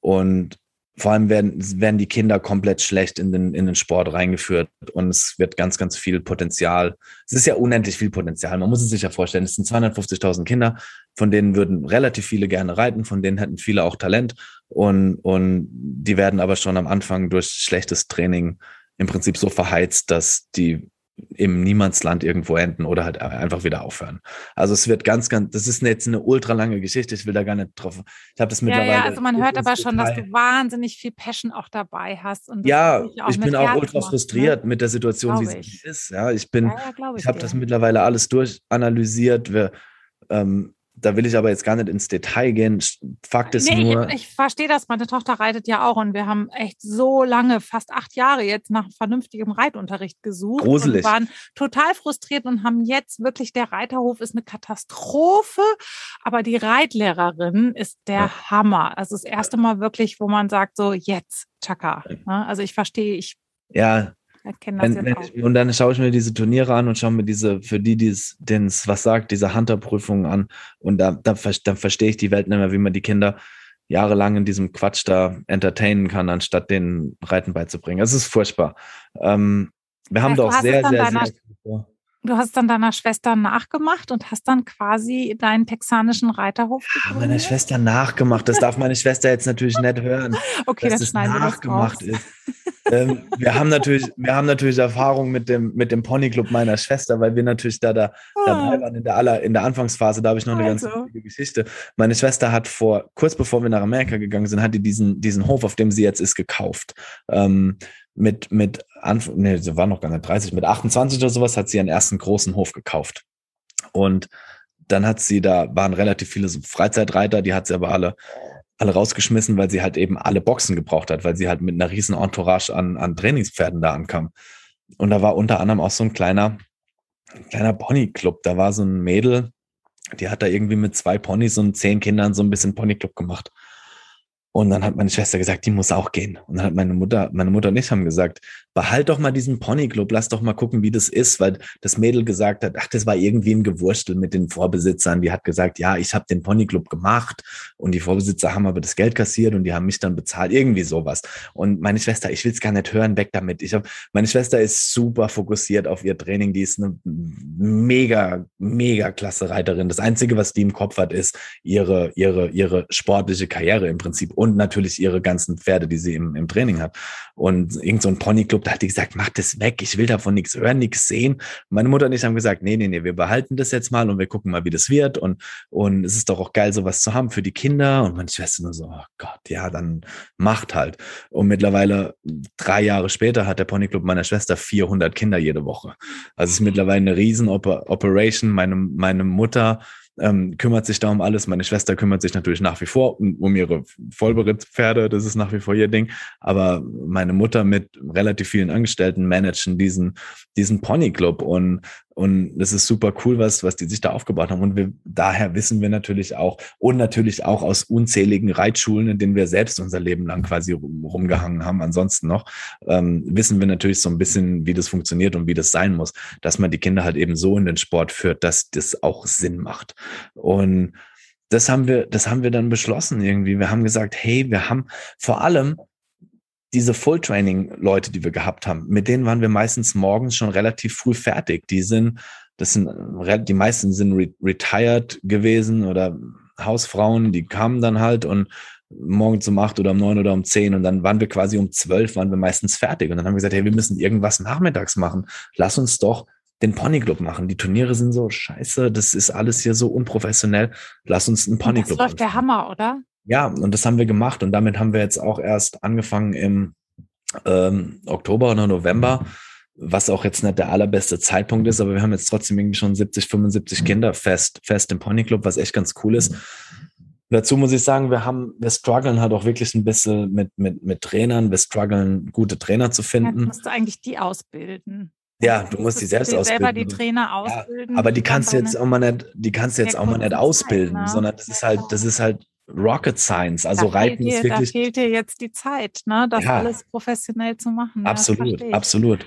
Und vor allem werden, werden die Kinder komplett schlecht in den, in den Sport reingeführt und es wird ganz, ganz viel Potenzial. Es ist ja unendlich viel Potenzial. Man muss es sich ja vorstellen, es sind 250.000 Kinder, von denen würden relativ viele gerne reiten, von denen hätten viele auch Talent und, und die werden aber schon am Anfang durch schlechtes Training im Prinzip so verheizt, dass die im Niemandsland irgendwo enden oder halt einfach wieder aufhören. Also es wird ganz, ganz, das ist jetzt eine ultra lange Geschichte, ich will da gar nicht drauf. Ich habe das mittlerweile. Ja, ja, also man hört aber schon, dass du wahnsinnig viel Passion auch dabei hast. Und ja, ich bin auch ultra macht, frustriert ne? mit der Situation, wie sie ist. Ja, ich bin, ja, ja, ich, ich habe das mittlerweile alles durchanalysiert. Wir, ähm, da will ich aber jetzt gar nicht ins Detail gehen. Fakt ist nee, nur. Ich, ich verstehe das. Meine Tochter reitet ja auch und wir haben echt so lange, fast acht Jahre jetzt nach vernünftigem Reitunterricht gesucht. Gruselig. Und waren total frustriert und haben jetzt wirklich, der Reiterhof ist eine Katastrophe, aber die Reitlehrerin ist der ja. Hammer. Also das erste Mal wirklich, wo man sagt, so jetzt, Chaka. Ne? Also ich verstehe, ich ja, wenn, wenn ich, und dann schaue ich mir diese Turniere an und schaue mir diese, für die, die es, denen es was sagt, diese Hunter-Prüfungen an. Und da, da, da verstehe ich die Welt nicht mehr, wie man die Kinder jahrelang in diesem Quatsch da entertainen kann, anstatt denen Reiten beizubringen. Es ist furchtbar. Ähm, wir haben doch sehr, sehr, sehr, sehr Du hast dann deiner Schwester nachgemacht und hast dann quasi deinen texanischen Reiterhof? Ja, meiner Schwester nachgemacht. Das darf meine Schwester jetzt natürlich nicht hören. [LAUGHS] Okay, dass das schneiden nachgemacht ist. Ähm, wir haben natürlich, wir haben natürlich Erfahrung mit dem, mit dem Ponyclub meiner Schwester, weil wir natürlich da, da dabei ah. waren in der aller, in der Anfangsphase. Da habe ich noch eine also. ganz wichtige Geschichte. Meine Schwester hat vor, kurz bevor wir nach Amerika gegangen sind, hat die diesen, diesen Hof, auf dem sie jetzt ist, gekauft. Ähm, mit, mit Anfang, nee, sie war noch gar nicht 30, mit 28 oder sowas hat sie ihren ersten großen Hof gekauft. Und dann hat sie, da waren relativ viele so Freizeitreiter, die hat sie aber alle, alle rausgeschmissen, weil sie halt eben alle Boxen gebraucht hat, weil sie halt mit einer riesen Entourage an, an Trainingspferden da ankam. Und da war unter anderem auch so ein kleiner, ein kleiner Ponyclub. Da war so ein Mädel, die hat da irgendwie mit zwei Ponys und zehn Kindern so ein bisschen Ponyclub gemacht. Und dann hat meine Schwester gesagt, die muss auch gehen. Und dann hat meine Mutter, meine Mutter und ich haben gesagt, behalt doch mal diesen Ponyclub, lass doch mal gucken, wie das ist, weil das Mädel gesagt hat, ach, das war irgendwie ein Gewurstel mit den Vorbesitzern. Die hat gesagt, ja, ich habe den Ponyclub gemacht und die Vorbesitzer haben aber das Geld kassiert und die haben mich dann bezahlt, irgendwie sowas. Und meine Schwester, ich will es gar nicht hören, weg damit. Ich hab, meine Schwester ist super fokussiert auf ihr Training, die ist eine mega, mega klasse Reiterin. Das Einzige, was die im Kopf hat, ist ihre, ihre, ihre sportliche Karriere im Prinzip. Und natürlich ihre ganzen Pferde, die sie im, im Training hat. Und irgend so ein Ponyclub, da hat die gesagt, mach das weg, ich will davon nichts hören, nichts sehen. Meine Mutter und ich haben gesagt, nee, nee, nee, wir behalten das jetzt mal und wir gucken mal, wie das wird. Und, und es ist doch auch geil, sowas zu haben für die Kinder. Und meine Schwester nur so, oh Gott, ja, dann macht halt. Und mittlerweile, drei Jahre später, hat der Ponyclub meiner Schwester 400 Kinder jede Woche. Also es ist mittlerweile eine riesen Operation. Meine, meine Mutter ähm, kümmert sich da um alles. Meine Schwester kümmert sich natürlich nach wie vor um, um ihre Vollberittspferde, das ist nach wie vor ihr Ding. Aber meine Mutter mit relativ vielen Angestellten managen diesen, diesen Ponyclub und und es ist super cool, was, was die sich da aufgebaut haben. Und wir, daher wissen wir natürlich auch, und natürlich auch aus unzähligen Reitschulen, in denen wir selbst unser Leben lang quasi rumgehangen haben, ansonsten noch, ähm, wissen wir natürlich so ein bisschen, wie das funktioniert und wie das sein muss, dass man die Kinder halt eben so in den Sport führt, dass das auch Sinn macht. Und das haben wir, das haben wir dann beschlossen irgendwie. Wir haben gesagt, hey, wir haben vor allem diese Full-Training-Leute, die wir gehabt haben, mit denen waren wir meistens morgens schon relativ früh fertig. Die sind, das sind, die meisten sind re retired gewesen oder Hausfrauen, die kamen dann halt und morgens um acht oder um neun oder um zehn und dann waren wir quasi um zwölf, waren wir meistens fertig und dann haben wir gesagt, hey, wir müssen irgendwas nachmittags machen. Lass uns doch den Ponyclub machen. Die Turniere sind so scheiße, das ist alles hier so unprofessionell. Lass uns einen Ponyclub machen. Das läuft der Hammer, oder? Ja, und das haben wir gemacht und damit haben wir jetzt auch erst angefangen im ähm, Oktober oder November, was auch jetzt nicht der allerbeste Zeitpunkt ist, aber wir haben jetzt trotzdem irgendwie schon 70, 75 mhm. Kinder fest, fest im Ponyclub, was echt ganz cool ist. Dazu muss ich sagen, wir haben, wir strugglen halt auch wirklich ein bisschen mit, mit, mit Trainern. Wir strugglen, gute Trainer zu finden. Ja, musst du eigentlich die ausbilden. Ja, du musst die selbst ausbilden. selber die Trainer ausbilden. Ja, aber die kannst du jetzt auch mal nicht, die kannst du jetzt auch mal nicht ausbilden, Zeit, ne? sondern das ist halt, das ist halt Rocket Science. Also da Reiten dir, ist wirklich. Da fehlt dir jetzt die Zeit, ne, das ja, alles professionell zu machen. Absolut, absolut.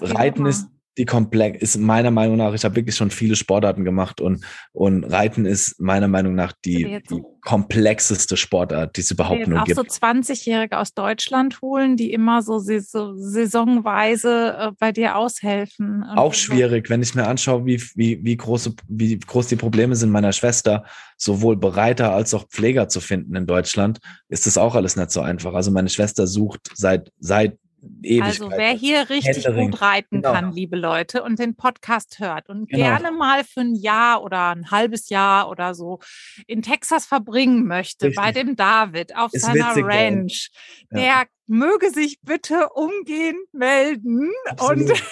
Reiten ist, die komplex ist meiner Meinung nach, ich habe wirklich schon viele Sportarten gemacht und, und Reiten ist meiner Meinung nach die, die komplexeste Sportart, die es überhaupt nur gibt. Auch so 20-Jährige aus Deutschland holen, die immer so, so saisonweise äh, bei dir aushelfen. Auch schwierig, wenn ich mir anschaue, wie, wie, wie, große, wie groß die Probleme sind meiner Schwester, sowohl Bereiter als auch Pfleger zu finden in Deutschland, ist das auch alles nicht so einfach. Also meine Schwester sucht seit, seit Ewigkeit. Also wer hier richtig Händering. gut reiten genau. kann, liebe Leute, und den Podcast hört und genau. gerne mal für ein Jahr oder ein halbes Jahr oder so in Texas verbringen möchte, richtig. bei dem David auf Ist seiner witzig, Ranch, ja. der möge sich bitte umgehend melden Absolut. und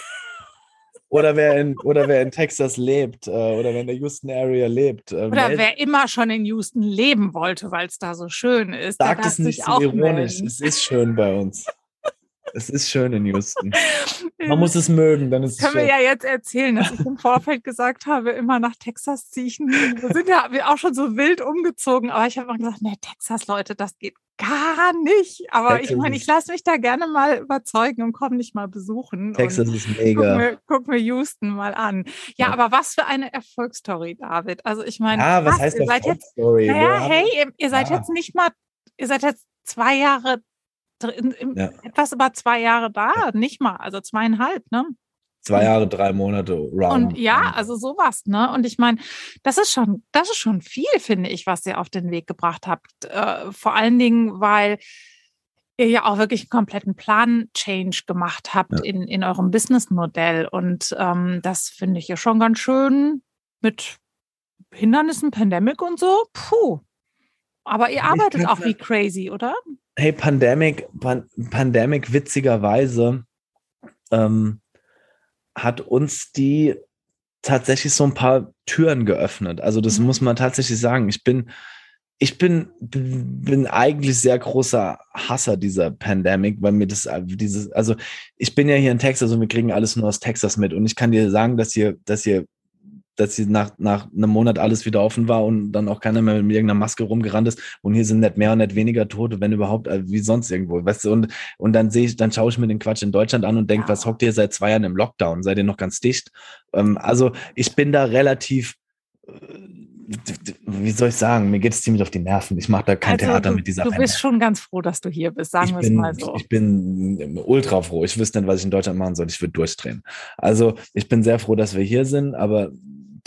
oder wer in oder wer in Texas lebt äh, oder wer in der Houston Area lebt. Äh, oder wer immer schon in Houston leben wollte, weil es da so schön ist. Sagt es nicht so ironisch. Melden. Es ist schön bei uns. Es ist schön in Houston. [LAUGHS] Man muss es mögen, dann ist es Können schön. wir ja jetzt erzählen, dass ich im Vorfeld gesagt habe, immer nach Texas ziehe ich nie. Wir sind ja auch schon so wild umgezogen, aber ich habe immer gesagt, nee, Texas, Leute, das geht gar nicht. Aber Texas ich meine, ich lasse mich da gerne mal überzeugen und komme nicht mal besuchen. Texas ist mega. Guck mir, guck mir, Houston mal an. Ja, ja, aber was für eine Erfolgsstory, David. Also ich meine, ja, was, was heißt Erfolgsstory? Naja, hey, ihr, ihr seid ja. jetzt nicht mal, ihr seid jetzt zwei Jahre ja. etwas über zwei Jahre da, ja. nicht mal, also zweieinhalb, ne? Zwei Jahre, drei Monate round. Und ja, also sowas, ne? Und ich meine, das ist schon, das ist schon viel, finde ich, was ihr auf den Weg gebracht habt. Äh, vor allen Dingen, weil ihr ja auch wirklich einen kompletten Plan-Change gemacht habt ja. in, in eurem Businessmodell. Und ähm, das finde ich ja schon ganz schön mit Hindernissen, Pandemic und so. Puh. Aber ihr arbeitet auch wie crazy, oder? Hey, Pandemic, Pan Pandemic witzigerweise ähm, hat uns die tatsächlich so ein paar Türen geöffnet. Also das mhm. muss man tatsächlich sagen. Ich bin, ich bin, bin eigentlich sehr großer Hasser dieser Pandemic, weil mir das dieses, also ich bin ja hier in Texas und wir kriegen alles nur aus Texas mit. Und ich kann dir sagen, dass hier, dass hier dass sie nach, nach einem Monat alles wieder offen war und dann auch keiner mehr mit irgendeiner Maske rumgerannt ist. Und hier sind nicht mehr und nicht weniger Tote, wenn überhaupt, äh, wie sonst irgendwo. Weißt du, und, und dann sehe ich, dann schaue ich mir den Quatsch in Deutschland an und denke, ja. was hockt ihr seit zwei Jahren im Lockdown? Seid ihr noch ganz dicht? Ähm, also ich bin da relativ äh, wie soll ich sagen, mir geht es ziemlich auf die Nerven. Ich mache da kein also Theater du, mit dieser Du bist schon ganz froh, dass du hier bist, sagen wir es mal so. Ich bin ultra froh. Ich wüsste nicht, was ich in Deutschland machen soll. Ich würde durchdrehen. Also ich bin sehr froh, dass wir hier sind, aber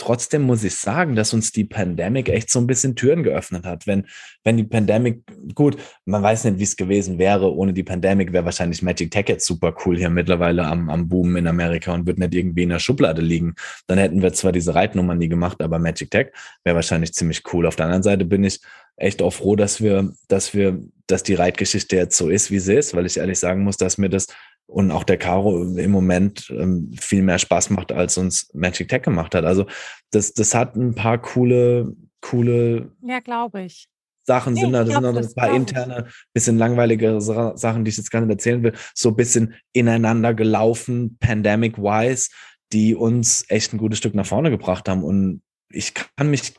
trotzdem muss ich sagen, dass uns die Pandemic echt so ein bisschen Türen geöffnet hat. Wenn, wenn die Pandemic, gut, man weiß nicht, wie es gewesen wäre. Ohne die Pandemic wäre wahrscheinlich Magic Tech jetzt super cool hier mittlerweile am, am Boom in Amerika und würde nicht irgendwie in der Schublade liegen. Dann hätten wir zwar diese Reitnummern nie gemacht, aber Magic Tech wäre wahrscheinlich ziemlich cool. Auf der anderen Seite bin ich echt auch froh, dass wir, dass wir, dass die Reitgeschichte jetzt so ist, wie sie ist, weil ich ehrlich sagen muss, dass mir das und auch der Caro im Moment ähm, viel mehr Spaß macht, als uns Magic Tech gemacht hat. Also das, das hat ein paar coole, coole. Ja, glaube ich. Sachen sind da, das sind noch ein paar interne, bisschen langweilige Sachen, die ich jetzt gar nicht erzählen will, so ein bisschen ineinander gelaufen, pandemic-wise, die uns echt ein gutes Stück nach vorne gebracht haben. Und ich kann mich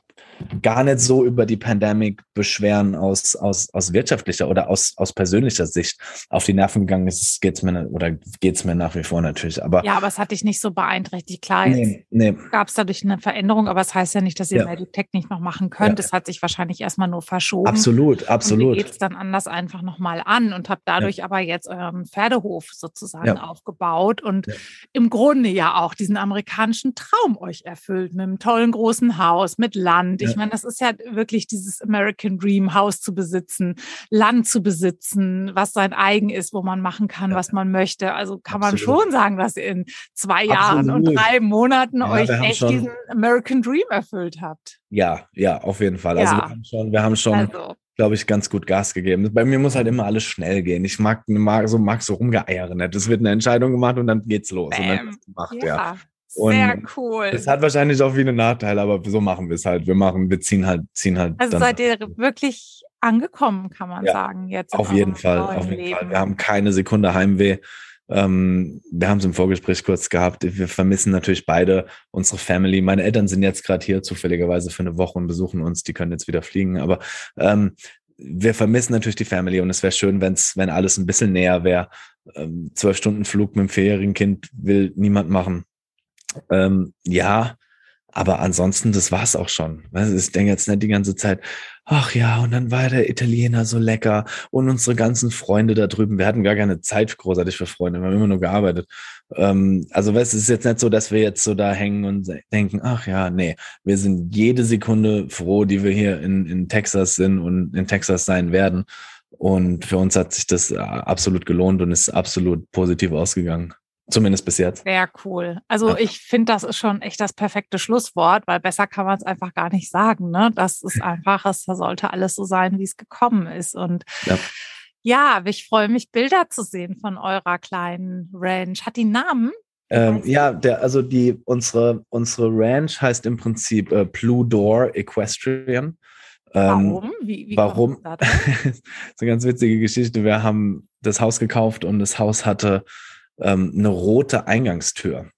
gar nicht so über die Pandemic beschweren aus, aus, aus wirtschaftlicher oder aus, aus persönlicher Sicht auf die Nerven gegangen ist, geht's mir oder geht's mir nach wie vor natürlich. Aber ja, aber es hat dich nicht so beeinträchtigt. Klar, nee, nee. gab es dadurch eine Veränderung, aber es das heißt ja nicht, dass ihr ja. Meditech nicht noch machen könnt. Es ja. hat sich wahrscheinlich erstmal nur verschoben. Absolut, absolut. Und ihr geht's dann anders einfach nochmal an und habt dadurch ja. aber jetzt euren Pferdehof sozusagen aufgebaut und im Grunde ja auch diesen amerikanischen Traum euch erfüllt mit einem tollen großen Haus, mit Land. Ich meine, das ist ja wirklich dieses American Dream, Haus zu besitzen, Land zu besitzen, was sein eigen ist, wo man machen kann, ja. was man möchte. Also kann man schon sagen, dass ihr in zwei Jahren Absolut. und drei Monaten ja, euch echt schon, diesen American Dream erfüllt habt. Ja, ja, auf jeden Fall. Also wir haben schon, wir haben schon also glaube ich, ganz gut Gas gegeben. Bei mir muss halt immer alles schnell gehen. Ich mag, mag so, mag so rumgeeiern. Es wird eine Entscheidung gemacht und dann geht's los. Bam. Und dann gemacht, ja. ja. Und Sehr cool. Es hat wahrscheinlich auch viele Nachteile, aber so machen wir es halt. Wir machen, wir ziehen halt, ziehen halt. Also seid ihr wirklich angekommen, kann man ja, sagen, jetzt. Auf jeden Fall, auf jeden Leben. Fall. Wir haben keine Sekunde Heimweh. Ähm, wir haben es im Vorgespräch kurz gehabt. Wir vermissen natürlich beide unsere Family. Meine Eltern sind jetzt gerade hier zufälligerweise für eine Woche und besuchen uns. Die können jetzt wieder fliegen. Aber ähm, wir vermissen natürlich die Family und es wäre schön, wenn's, wenn alles ein bisschen näher wäre. Ähm, zwölf Stunden Flug mit dem Ferienkind will niemand machen. Ähm, ja, aber ansonsten, das war's auch schon. Ich denke jetzt nicht die ganze Zeit, ach ja, und dann war der Italiener so lecker und unsere ganzen Freunde da drüben. Wir hatten gar keine Zeit großartig für Freunde, wir haben immer nur gearbeitet. Ähm, also es ist jetzt nicht so, dass wir jetzt so da hängen und denken, ach ja, nee, wir sind jede Sekunde froh, die wir hier in, in Texas sind und in Texas sein werden. Und für uns hat sich das äh, absolut gelohnt und ist absolut positiv ausgegangen. Zumindest bis jetzt. Sehr cool. Also ja. ich finde, das ist schon echt das perfekte Schlusswort, weil besser kann man es einfach gar nicht sagen. Ne? Das ist einfach, es sollte alles so sein, wie es gekommen ist. Und ja. ja, ich freue mich, Bilder zu sehen von eurer kleinen Ranch. Hat die Namen? Ähm, ja, der, also die, unsere, unsere Ranch heißt im Prinzip äh, Blue Door Equestrian. Ähm, warum? Wie, wie warum? [LAUGHS] das ist eine ganz witzige Geschichte. Wir haben das Haus gekauft und das Haus hatte ähm, eine rote Eingangstür.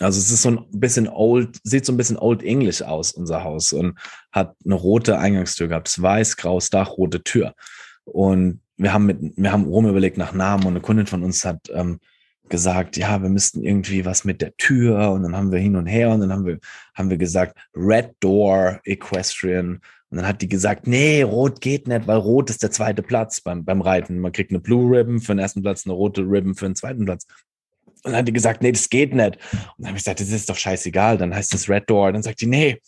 Also es ist so ein bisschen old, sieht so ein bisschen old English aus, unser Haus, und hat eine rote Eingangstür gehabt. Es weiß, graues Dach, rote Tür. Und wir haben mit, wir haben rum überlegt nach Namen und eine Kundin von uns hat ähm, gesagt, ja, wir müssten irgendwie was mit der Tür und dann haben wir hin und her und dann haben wir, haben wir gesagt, Red Door Equestrian und dann hat die gesagt, nee, rot geht nicht, weil rot ist der zweite Platz beim, beim Reiten. Man kriegt eine Blue Ribbon für den ersten Platz, eine rote Ribbon für den zweiten Platz. Und dann hat die gesagt, nee, das geht nicht. Und dann habe ich gesagt, das ist doch scheißegal. Dann heißt es Red Door. Dann sagt die, nee,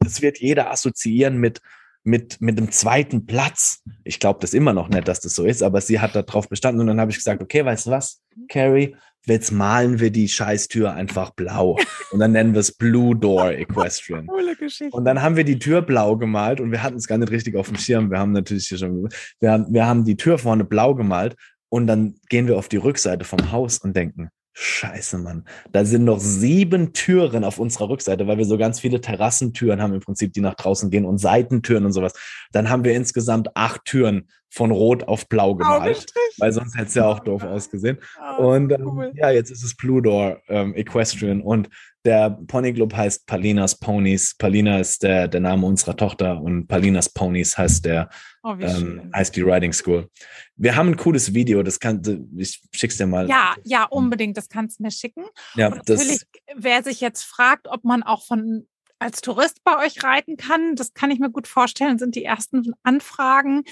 das wird jeder assoziieren mit, mit, mit dem zweiten Platz. Ich glaube das immer noch nicht, dass das so ist, aber sie hat darauf bestanden. Und dann habe ich gesagt, okay, weißt du was, Carrie, jetzt malen wir die Scheißtür einfach blau. Und dann nennen wir es Blue Door Equestrian. [LAUGHS] Coole Geschichte. Und dann haben wir die Tür blau gemalt und wir hatten es gar nicht richtig auf dem Schirm. Wir haben natürlich hier schon, wir haben, wir haben die Tür vorne blau gemalt und dann gehen wir auf die Rückseite vom Haus und denken, Scheiße, Mann. Da sind noch sieben Türen auf unserer Rückseite, weil wir so ganz viele Terrassentüren haben im Prinzip, die nach draußen gehen und Seitentüren und sowas. Dann haben wir insgesamt acht Türen von Rot auf Blau gemalt, weil sonst hätte es ja auch doof [LAUGHS] ausgesehen. Oh, und ähm, ja, jetzt ist es Pludor ähm, Equestrian und der Pony Club heißt Palinas Ponies. Palina ist der, der Name unserer Tochter und Palinas Ponies heißt der oh, ähm, heißt die Riding School. Wir haben ein cooles Video, das kann ich schick's dir mal. Ja, ja, unbedingt, das kannst du mir schicken. Ja, und natürlich, wer sich jetzt fragt, ob man auch von als Tourist bei euch reiten kann. Das kann ich mir gut vorstellen, sind die ersten Anfragen,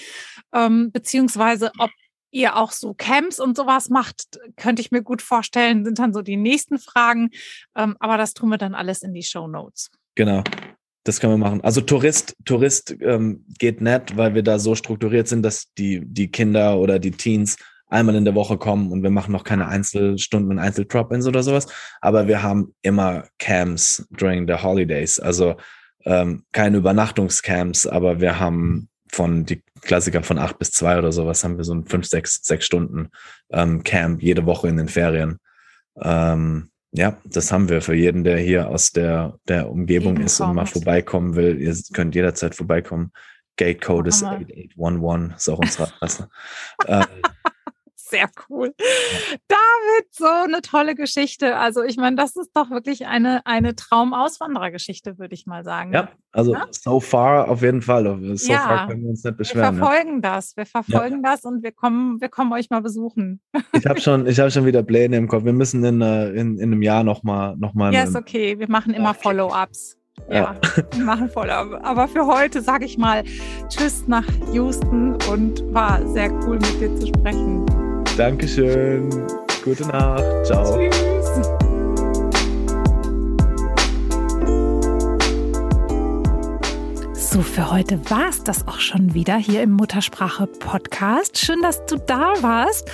ähm, beziehungsweise ob ihr auch so Camps und sowas macht, könnte ich mir gut vorstellen, sind dann so die nächsten Fragen. Ähm, aber das tun wir dann alles in die Show Notes. Genau. Das können wir machen. Also Tourist, Tourist ähm, geht nett, weil wir da so strukturiert sind, dass die, die Kinder oder die Teens einmal in der Woche kommen und wir machen noch keine Einzelstunden und Einzeldrop-ins oder sowas. Aber wir haben immer Camps during the holidays. Also ähm, keine Übernachtungscamps, aber wir haben von die Klassiker von acht bis zwei oder sowas haben wir so ein fünf, sechs, sechs Stunden ähm, Camp jede Woche in den Ferien. Ähm, ja, das haben wir für jeden, der hier aus der, der Umgebung Jeden ist kommt. und mal vorbeikommen will. Ihr könnt jederzeit vorbeikommen. Gatecode ist 8811, ist auch unsere Adresse. ähm, [LAUGHS] [LAUGHS] Sehr cool. David, so eine tolle Geschichte. Also ich meine, das ist doch wirklich eine, eine Traumauswanderergeschichte, würde ich mal sagen. Ja, also ja? so far auf jeden Fall. So ja, far können wir uns nicht beschweren. Wir verfolgen ja. das, wir verfolgen das und wir kommen, wir kommen euch mal besuchen. Ich habe schon, hab schon wieder Pläne im Kopf. Wir müssen in, äh, in, in einem Jahr nochmal noch mal Ja, ist okay. Wir machen immer Follow-ups. Ja, wir machen Follow-up. Aber für heute sage ich mal Tschüss nach Houston und war sehr cool mit dir zu sprechen. Dankeschön. Gute Nacht. Ciao. Tschüss. So, für heute war es das auch schon wieder hier im Muttersprache Podcast. Schön, dass du da warst.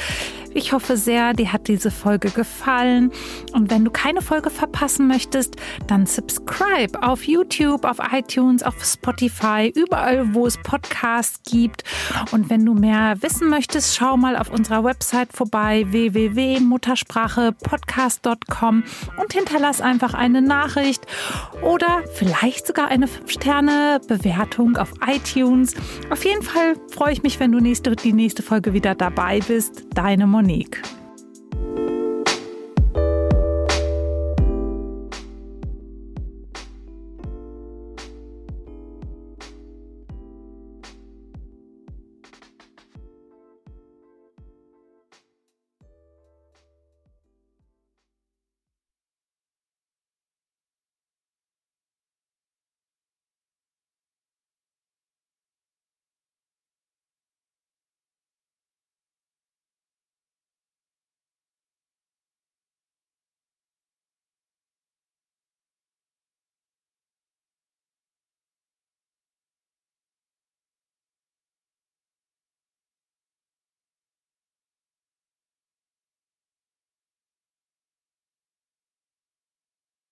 Ich hoffe sehr, dir hat diese Folge gefallen. Und wenn du keine Folge verpassen möchtest, dann subscribe auf YouTube, auf iTunes, auf Spotify, überall, wo es Podcasts gibt. Und wenn du mehr wissen möchtest, schau mal auf unserer Website vorbei www.muttersprachepodcast.com und hinterlass einfach eine Nachricht oder vielleicht sogar eine 5-Sterne-Bewertung auf iTunes. Auf jeden Fall freue ich mich, wenn du nächste, die nächste Folge wieder dabei bist. Deine Monika. Monique.